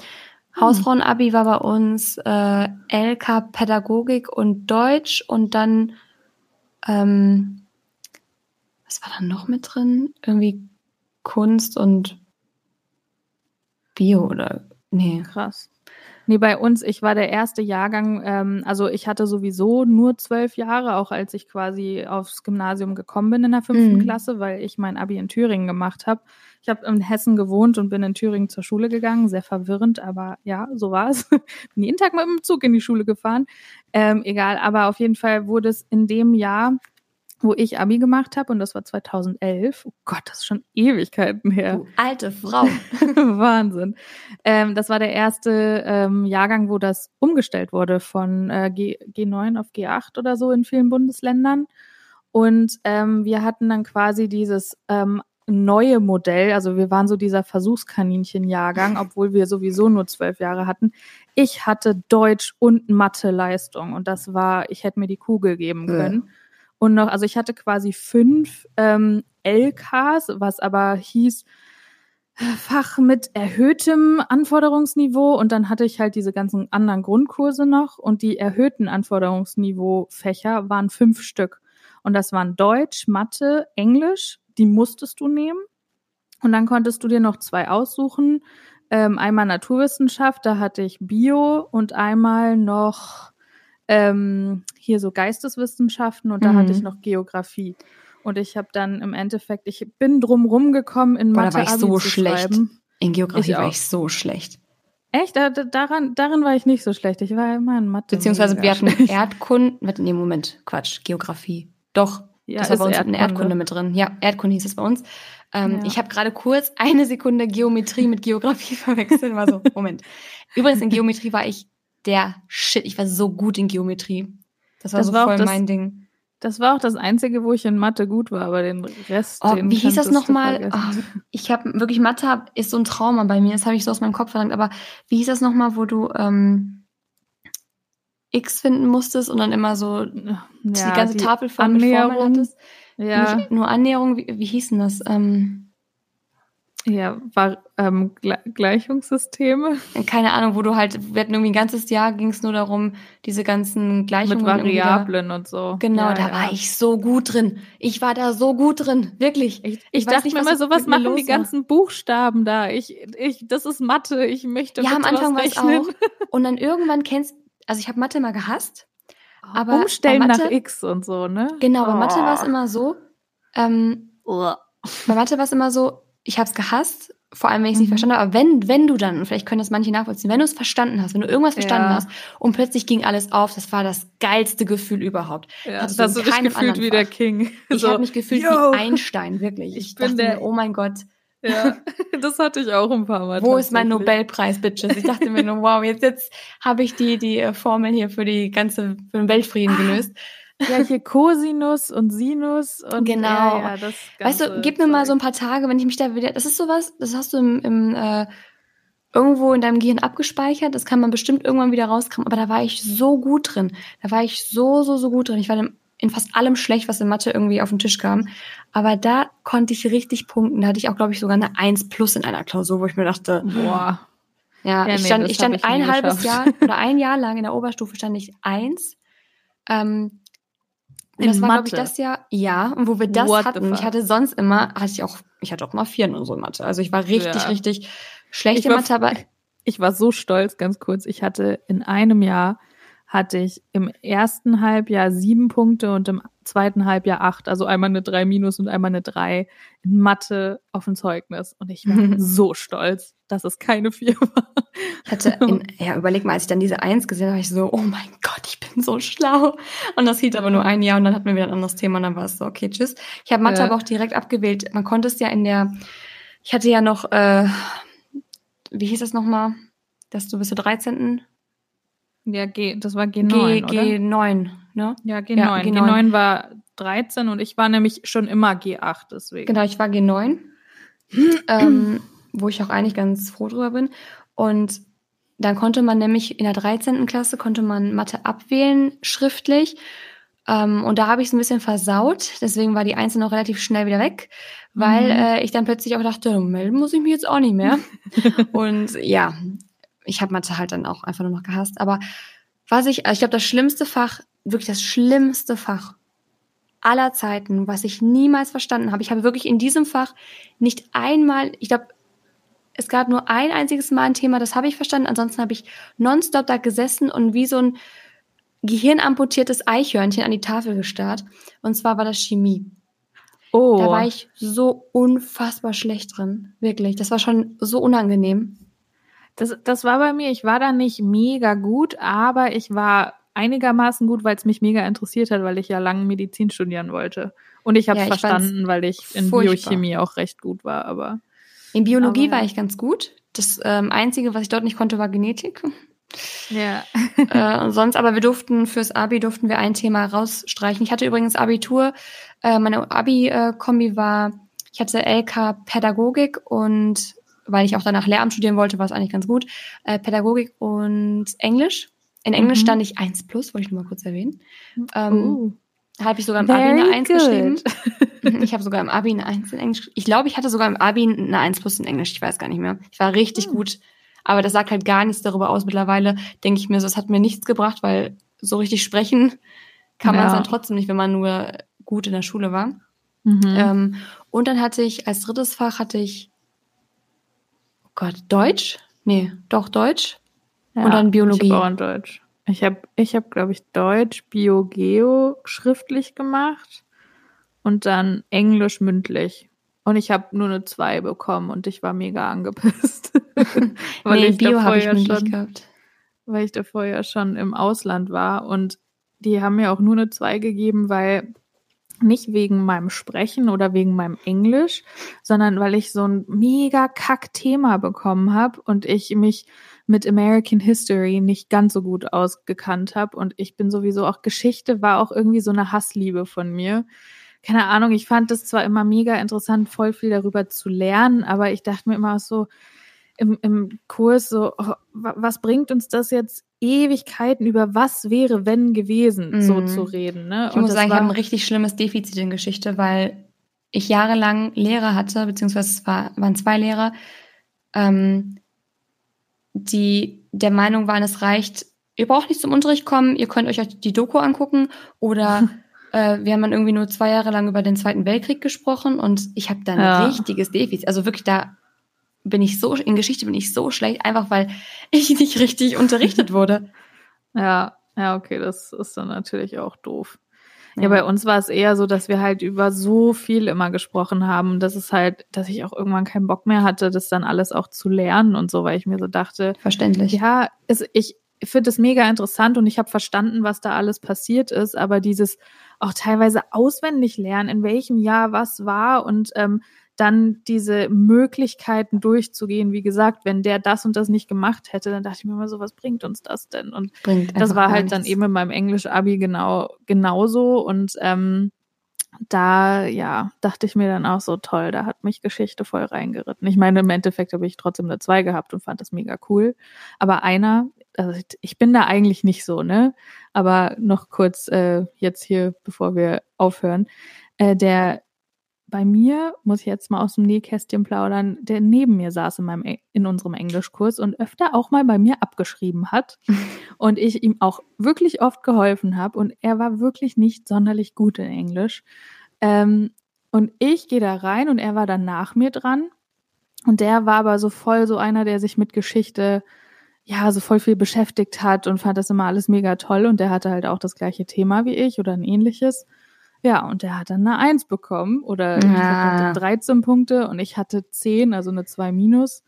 Hm. Hausfrauen-Abi war bei uns äh, LK Pädagogik und Deutsch und dann, ähm, was war da noch mit drin? Irgendwie Kunst und Bio oder, nee. Krass. Nee, bei uns, ich war der erste Jahrgang, ähm, also ich hatte sowieso nur zwölf Jahre, auch als ich quasi aufs Gymnasium gekommen bin in der fünften mhm. Klasse, weil ich mein Abi in Thüringen gemacht habe. Ich habe in Hessen gewohnt und bin in Thüringen zur Schule gegangen. Sehr verwirrend, aber ja, so war es. bin jeden Tag mit dem Zug in die Schule gefahren. Ähm, egal, aber auf jeden Fall wurde es in dem Jahr wo ich Abi gemacht habe und das war 2011. Oh Gott, das ist schon Ewigkeiten her. Du alte Frau. Wahnsinn. Ähm, das war der erste ähm, Jahrgang, wo das umgestellt wurde von äh, G G9 auf G8 oder so in vielen Bundesländern. Und ähm, wir hatten dann quasi dieses ähm, neue Modell, also wir waren so dieser Versuchskaninchen-Jahrgang, obwohl wir sowieso nur zwölf Jahre hatten. Ich hatte Deutsch und Mathe-Leistung und das war, ich hätte mir die Kugel geben können. Ja und noch, also ich hatte quasi fünf ähm, LKs, was aber hieß Fach mit erhöhtem Anforderungsniveau und dann hatte ich halt diese ganzen anderen Grundkurse noch und die erhöhten Anforderungsniveau-Fächer waren fünf Stück. Und das waren Deutsch, Mathe, Englisch, die musstest du nehmen. Und dann konntest du dir noch zwei aussuchen. Ähm, einmal Naturwissenschaft, da hatte ich Bio und einmal noch ähm, hier so Geisteswissenschaften und da hatte ich mhm. noch Geografie. Und ich habe dann im Endeffekt, ich bin drumrum gekommen in Boah, Mathe. Da war ich so schlecht. Schreiben. In Geografie ich war ich so schlecht. Echt? Da, daran, darin war ich nicht so schlecht. Ich war immer in Mathe. Beziehungsweise wir hatten Erdkunde. Nee, Moment, Quatsch, Geografie. Doch. Ja, das war bei uns Erdkunde. eine Erdkunde mit drin. Ja, Erdkunde hieß es bei uns. Ähm, ja. Ich habe gerade kurz eine Sekunde Geometrie mit Geografie verwechselt. War so, Moment. Übrigens in Geometrie war ich der Shit. Ich war so gut in Geometrie. Das war das so war voll das, mein Ding. Das war auch das Einzige, wo ich in Mathe gut war, aber den Rest. Oh, den wie hieß das nochmal? Oh, ich habe wirklich Mathe ist so ein Trauma bei mir. Das habe ich so aus meinem Kopf verlangt. Aber wie hieß das nochmal, wo du ähm, X finden musstest und dann immer so ja, die ganze die Tafel voll Annäherung. mit Formeln hattest? Ja. Nicht nur Annäherung. Wie, wie hieß denn das? Ähm, ja, war ähm, Gleichungssysteme. Keine Ahnung, wo du halt, wir hatten irgendwie ein ganzes Jahr, ging es nur darum, diese ganzen Gleichungen. Mit Variablen und so. Genau, ja, da ja. war ich so gut drin. Ich war da so gut drin, wirklich. Ich, ich, ich dachte mir immer, so was machen die ganzen Buchstaben da. Ich, ich, das ist Mathe, ich möchte Ja, am Anfang war es auch. Und dann irgendwann kennst, also ich habe Mathe mal gehasst. Oh, aber Umstellen Mathe, nach X und so, ne? Genau, bei oh. Mathe war es immer so, ähm, bei Mathe war es immer so, ich habe es gehasst, vor allem wenn ich es mhm. nicht verstanden habe, aber wenn, wenn du dann, und vielleicht können das manche nachvollziehen, wenn du es verstanden hast, wenn du irgendwas verstanden ja. hast und plötzlich ging alles auf, das war das geilste Gefühl überhaupt. Ja, das hast du dich gefühlt wie der King. Ich so, habe mich gefühlt yo. wie Einstein, wirklich. Ich, ich bin der, mir, oh mein Gott. Ja, das hatte ich auch ein paar Mal. Wo ist mein Nobelpreis, Bitches? Ich dachte mir nur, wow, jetzt, jetzt habe ich die, die äh, Formel hier für die ganze, für den Weltfrieden ah. gelöst. Ja, hier Cosinus und Sinus und Genau. Ja, ja, das Weißt du, gib mir mal so ein paar Tage, wenn ich mich da wieder. Das ist sowas, das hast du im, im äh, irgendwo in deinem Gehirn abgespeichert. Das kann man bestimmt irgendwann wieder rauskramen. Aber da war ich so gut drin. Da war ich so, so, so gut drin. Ich war in fast allem schlecht, was in Mathe irgendwie auf den Tisch kam. Aber da konnte ich richtig punkten. Da hatte ich auch, glaube ich, sogar eine 1 plus in einer Klausur, wo ich mir dachte, Boah. ja, Ja, ich nee, stand, das ich stand ich ein halbes geschafft. Jahr oder ein Jahr lang in der Oberstufe stand ich eins. Ähm, und das war, glaube ich, das Jahr, ja, und wo wir das What hatten. Ich hatte sonst immer, hatte ich auch, ich hatte auch mal Vieren und so in Mathe. Also ich war richtig, Ja. richtig schlecht Ich in war- Mathe, aber Ich war so stolz, ganz kurz. Ich hatte in einem Jahr hatte ich im ersten Halbjahr sieben Punkte und im zweiten Halbjahr acht. Also einmal eine drei minus und einmal eine drei in Mathe auf dem Zeugnis. Und ich war so stolz, dass es keine vier war. hatte, in, ja, überleg mal, als ich dann diese Eins gesehen habe, war ich so, oh mein Gott, ich bin so schlau. Und das hielt aber nur ein Jahr und dann hatten wir wieder ein anderes Thema und dann war es so, okay, tschüss. Ich habe Mathe Ja. aber auch direkt abgewählt. Man konnte es ja in der, ich hatte ja noch, äh, wie hieß das nochmal? Dass du bis zur 13. Ja, G, das war G, G9, oder? G9, ne? Ja, G9. Ja, G9. G9 war 13 und ich war nämlich schon immer G8, deswegen. Genau, ich war G9, ähm, wo ich auch eigentlich ganz froh drüber bin. Und dann konnte man nämlich in der 13. Klasse konnte man Mathe abwählen, schriftlich. Ähm, und da habe ich es ein bisschen versaut. Deswegen war die Einzel noch relativ schnell wieder weg, weil Mhm. äh, ich dann plötzlich auch dachte, melden muss ich mich jetzt auch nicht mehr. und ja, ich habe Mathe halt dann auch einfach nur noch gehasst. Aber was ich, also ich glaube, das schlimmste Fach, wirklich das schlimmste Fach aller Zeiten, was ich niemals verstanden habe. Ich habe wirklich in diesem Fach nicht einmal, ich glaube, es gab nur ein einziges Mal ein Thema, das habe ich verstanden. Ansonsten habe ich nonstop da gesessen und wie so ein gehirnamputiertes Eichhörnchen an die Tafel gestarrt. Und zwar war das Chemie. Oh, Da war ich so unfassbar schlecht drin. Wirklich. Das war schon so unangenehm. Das, das war bei mir. Ich war da nicht mega gut, aber ich war einigermaßen gut, weil es mich mega interessiert hat, weil ich ja lange Medizin studieren wollte. Und ich habe Ja, es fand's verstanden, weil ich in furchtbar. Biochemie auch recht gut war. Aber In Biologie Aber- war ich ganz gut. Das ähm, Einzige, was ich dort nicht konnte, war Genetik. ja, äh, und sonst, aber wir durften fürs Abi durften wir ein Thema rausstreichen. Ich hatte übrigens Abitur, äh, meine Abi-Kombi war, ich hatte LK Pädagogik und weil ich auch danach Lehramt studieren wollte, war es eigentlich ganz gut. Äh, Pädagogik und Englisch. In Englisch Mhm. stand ich 1 plus, wollte ich nur mal kurz erwähnen. Ähm. Da habe ich sogar im Abi eine Very 1 good. geschrieben. Ich habe sogar im Abi eine 1 in Englisch. Ich glaube, ich hatte sogar im Abi eine 1 plus in Englisch. Ich weiß gar nicht mehr. Ich war richtig Hm. gut. Aber das sagt halt gar nichts darüber aus. Mittlerweile denke ich mir so, es hat mir nichts gebracht, weil so richtig sprechen kann man es Ja. dann trotzdem nicht, wenn man nur gut in der Schule war. Mhm. Ähm, und dann hatte ich als drittes Fach hatte ich, oh Gott, Deutsch? Nee, doch Deutsch. und dann Biologie. Ich habe auch in Deutsch. Ich habe, ich hab, glaube ich, Deutsch, Bio, Geo schriftlich gemacht und dann Englisch mündlich. Und ich habe nur eine 2 bekommen und ich war mega angepisst. weil, nee, ich Bio habe ich ja mündlich schon, gehabt. weil ich davor ja schon im Ausland war und die haben mir auch nur eine 2 gegeben, weil nicht wegen meinem Sprechen oder wegen meinem Englisch, sondern weil ich so ein mega Kack-Thema bekommen habe und ich mich mit American History nicht ganz so gut ausgekannt habe. Und ich bin sowieso auch Geschichte war auch irgendwie so eine Hassliebe von mir. Keine Ahnung, ich fand es zwar immer mega interessant, voll viel darüber zu lernen, aber ich dachte mir immer so im, im Kurs so, oh, wa- was bringt uns das jetzt Ewigkeiten über was wäre, wenn gewesen, so Mhm. zu reden. Ne? Ich muss das sagen, ich habe ein richtig schlimmes Defizit in Geschichte, weil ich jahrelang Lehrer hatte, beziehungsweise es war, waren zwei Lehrer, ähm, die der Meinung waren, es reicht, ihr braucht nicht zum Unterricht kommen, ihr könnt euch die Doku angucken oder äh, wir haben dann irgendwie nur zwei Jahre lang über den Zweiten Weltkrieg gesprochen und ich habe da ein Ja. richtiges Defizit. Also wirklich, da bin ich so, in Geschichte bin ich so schlecht, einfach weil ich nicht richtig unterrichtet wurde. Ja, ja, okay, das ist dann natürlich auch doof. Ja, bei uns war es eher so, dass wir halt über so viel immer gesprochen haben. Das ist halt, dass ich auch irgendwann keinen Bock mehr hatte, das dann alles auch zu lernen und so, weil ich mir so dachte, Verständlich. ja, es, ich finde es mega interessant und ich habe verstanden, was da alles passiert ist, aber dieses auch teilweise auswendig lernen, in welchem Jahr was war und ähm, dann diese Möglichkeiten durchzugehen. Wie gesagt, wenn der das und das nicht gemacht hätte, dann dachte ich mir immer so, was bringt uns das denn? Und Bringt das war halt dann eben in meinem Englisch-Abi genau genauso und ähm, da ja dachte ich mir dann auch so toll, da hat mich Geschichte voll reingeritten. Ich meine, im Endeffekt habe ich trotzdem eine 2 gehabt und fand das mega cool. Aber einer, also ich bin da eigentlich nicht so, ne? Aber noch kurz äh, jetzt hier, bevor wir aufhören, äh, der bei mir, muss ich jetzt mal aus dem Nähkästchen plaudern, der neben mir saß in, meinem, in unserem Englischkurs und öfter auch mal bei mir abgeschrieben hat und ich ihm auch wirklich oft geholfen habe und er war wirklich nicht sonderlich gut in Englisch. Ähm, und ich gehe da rein und er war dann nach mir dran und der war aber so voll so einer, der sich mit Geschichte ja so voll viel beschäftigt hat und fand das immer alles mega toll und der hatte halt auch das gleiche Thema wie ich oder ein ähnliches. Ja, und der hat dann eine Eins bekommen oder hatte 13 Punkte und ich hatte 10, also eine 2 minus.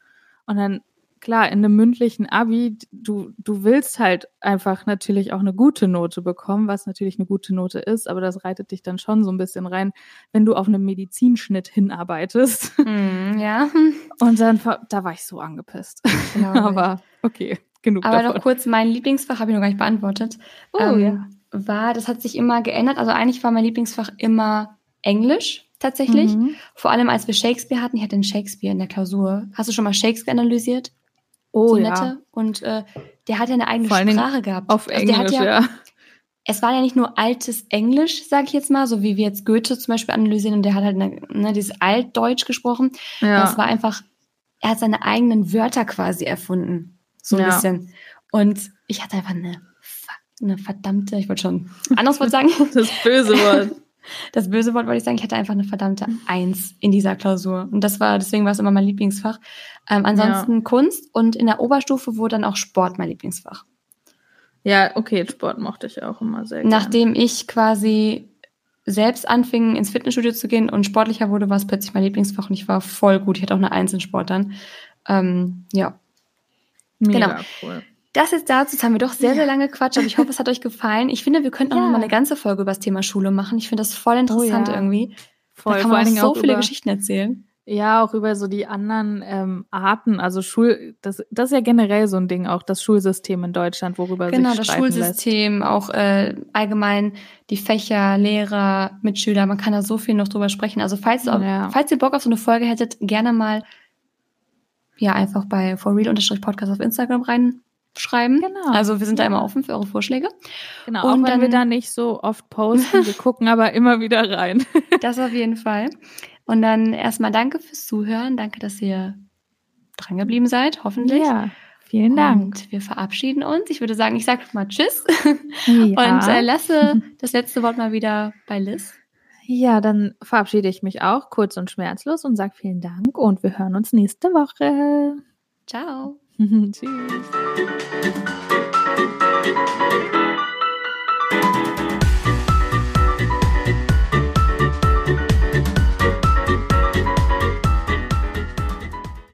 Und dann, klar, in einem mündlichen Abi, du, du willst halt einfach natürlich auch eine gute Note bekommen, was natürlich eine gute Note ist, aber das reitet dich dann schon so ein bisschen rein, wenn du auf einen Medizinschnitt hinarbeitest. Hm, ja. Und dann, da war ich so angepisst. Ich. aber okay, genug Aber davon. noch kurz, mein Lieblingsfach habe ich noch gar nicht beantwortet. Oh, ähm, ja. War, das hat sich immer geändert. Also eigentlich war mein Lieblingsfach immer Englisch tatsächlich. Mhm. Vor allem als wir Shakespeare hatten. Ich hatte einen Shakespeare in der Klausur. Hast du schon mal Shakespeare analysiert? Oh die ja? Und äh, der hat ja eine eigene Vor Sprache gehabt. auf Also Englisch, ja, ja. Es war ja nicht nur altes Englisch, sage ich jetzt mal, so wie wir jetzt Goethe zum Beispiel analysieren. Und der hat halt eine, ne, dieses Altdeutsch gesprochen. ja. Das war einfach, er hat seine eigenen Wörter quasi erfunden. So ein Ja. bisschen. Und ich hatte einfach eine, eine verdammte, ich wollte schon ein anderes Wort sagen. das böse Wort. Das böse Wort wollte ich sagen, ich hatte einfach eine verdammte Eins in dieser Klausur. Und das war, deswegen war es immer mein Lieblingsfach. Ähm, ansonsten Kunst und in der Oberstufe wurde dann auch Sport mein Lieblingsfach. Ja, okay, Sport mochte ich auch immer sehr gerne. Nachdem ich quasi selbst anfing, ins Fitnessstudio zu gehen und sportlicher wurde, war es plötzlich mein Lieblingsfach und ich war voll gut. Ich hatte auch eine Eins in Sport dann. Ähm, ja, Mega genau. cool. Das jetzt dazu, jetzt haben wir doch sehr, sehr lange Quatsch, aber ich hoffe, es hat euch gefallen. Ich finde, wir könnten auch Ja. noch mal eine ganze Folge über das Thema Schule machen. Ich finde das voll interessant Oh ja. irgendwie. Voll, da kann vor man allen auch so viele über, Geschichten erzählen. ja, auch über so die anderen ähm, Arten, also Schul, das, das ist ja generell so ein Ding, auch das Schulsystem in Deutschland, worüber Genau, sich das streiten lässt. Schulsystem, auch äh, allgemein die Fächer, Lehrer, Mitschüler, man kann da so viel noch drüber sprechen. Also falls, ihr- Ja. falls ihr Bock auf so eine Folge hättet, gerne mal ja einfach bei forreal-podcast auf Instagram reinschreiben. Genau. Also wir sind da Ja. immer offen für eure Vorschläge. Genau, Und auch wenn wir dann- da nicht so oft posten, wir gucken aber immer wieder rein. Das auf jeden Fall. Und dann erstmal danke fürs Zuhören. Danke, dass ihr dran geblieben seid, hoffentlich. Ja, vielen Dank. Und wir verabschieden uns. Ich würde sagen, ich sage mal Tschüss Ja. und äh, lasse das letzte Wort mal wieder bei Liz. ja, dann verabschiede ich mich auch kurz und schmerzlos und sage vielen Dank und wir hören uns nächste Woche. Ciao. Tschüss.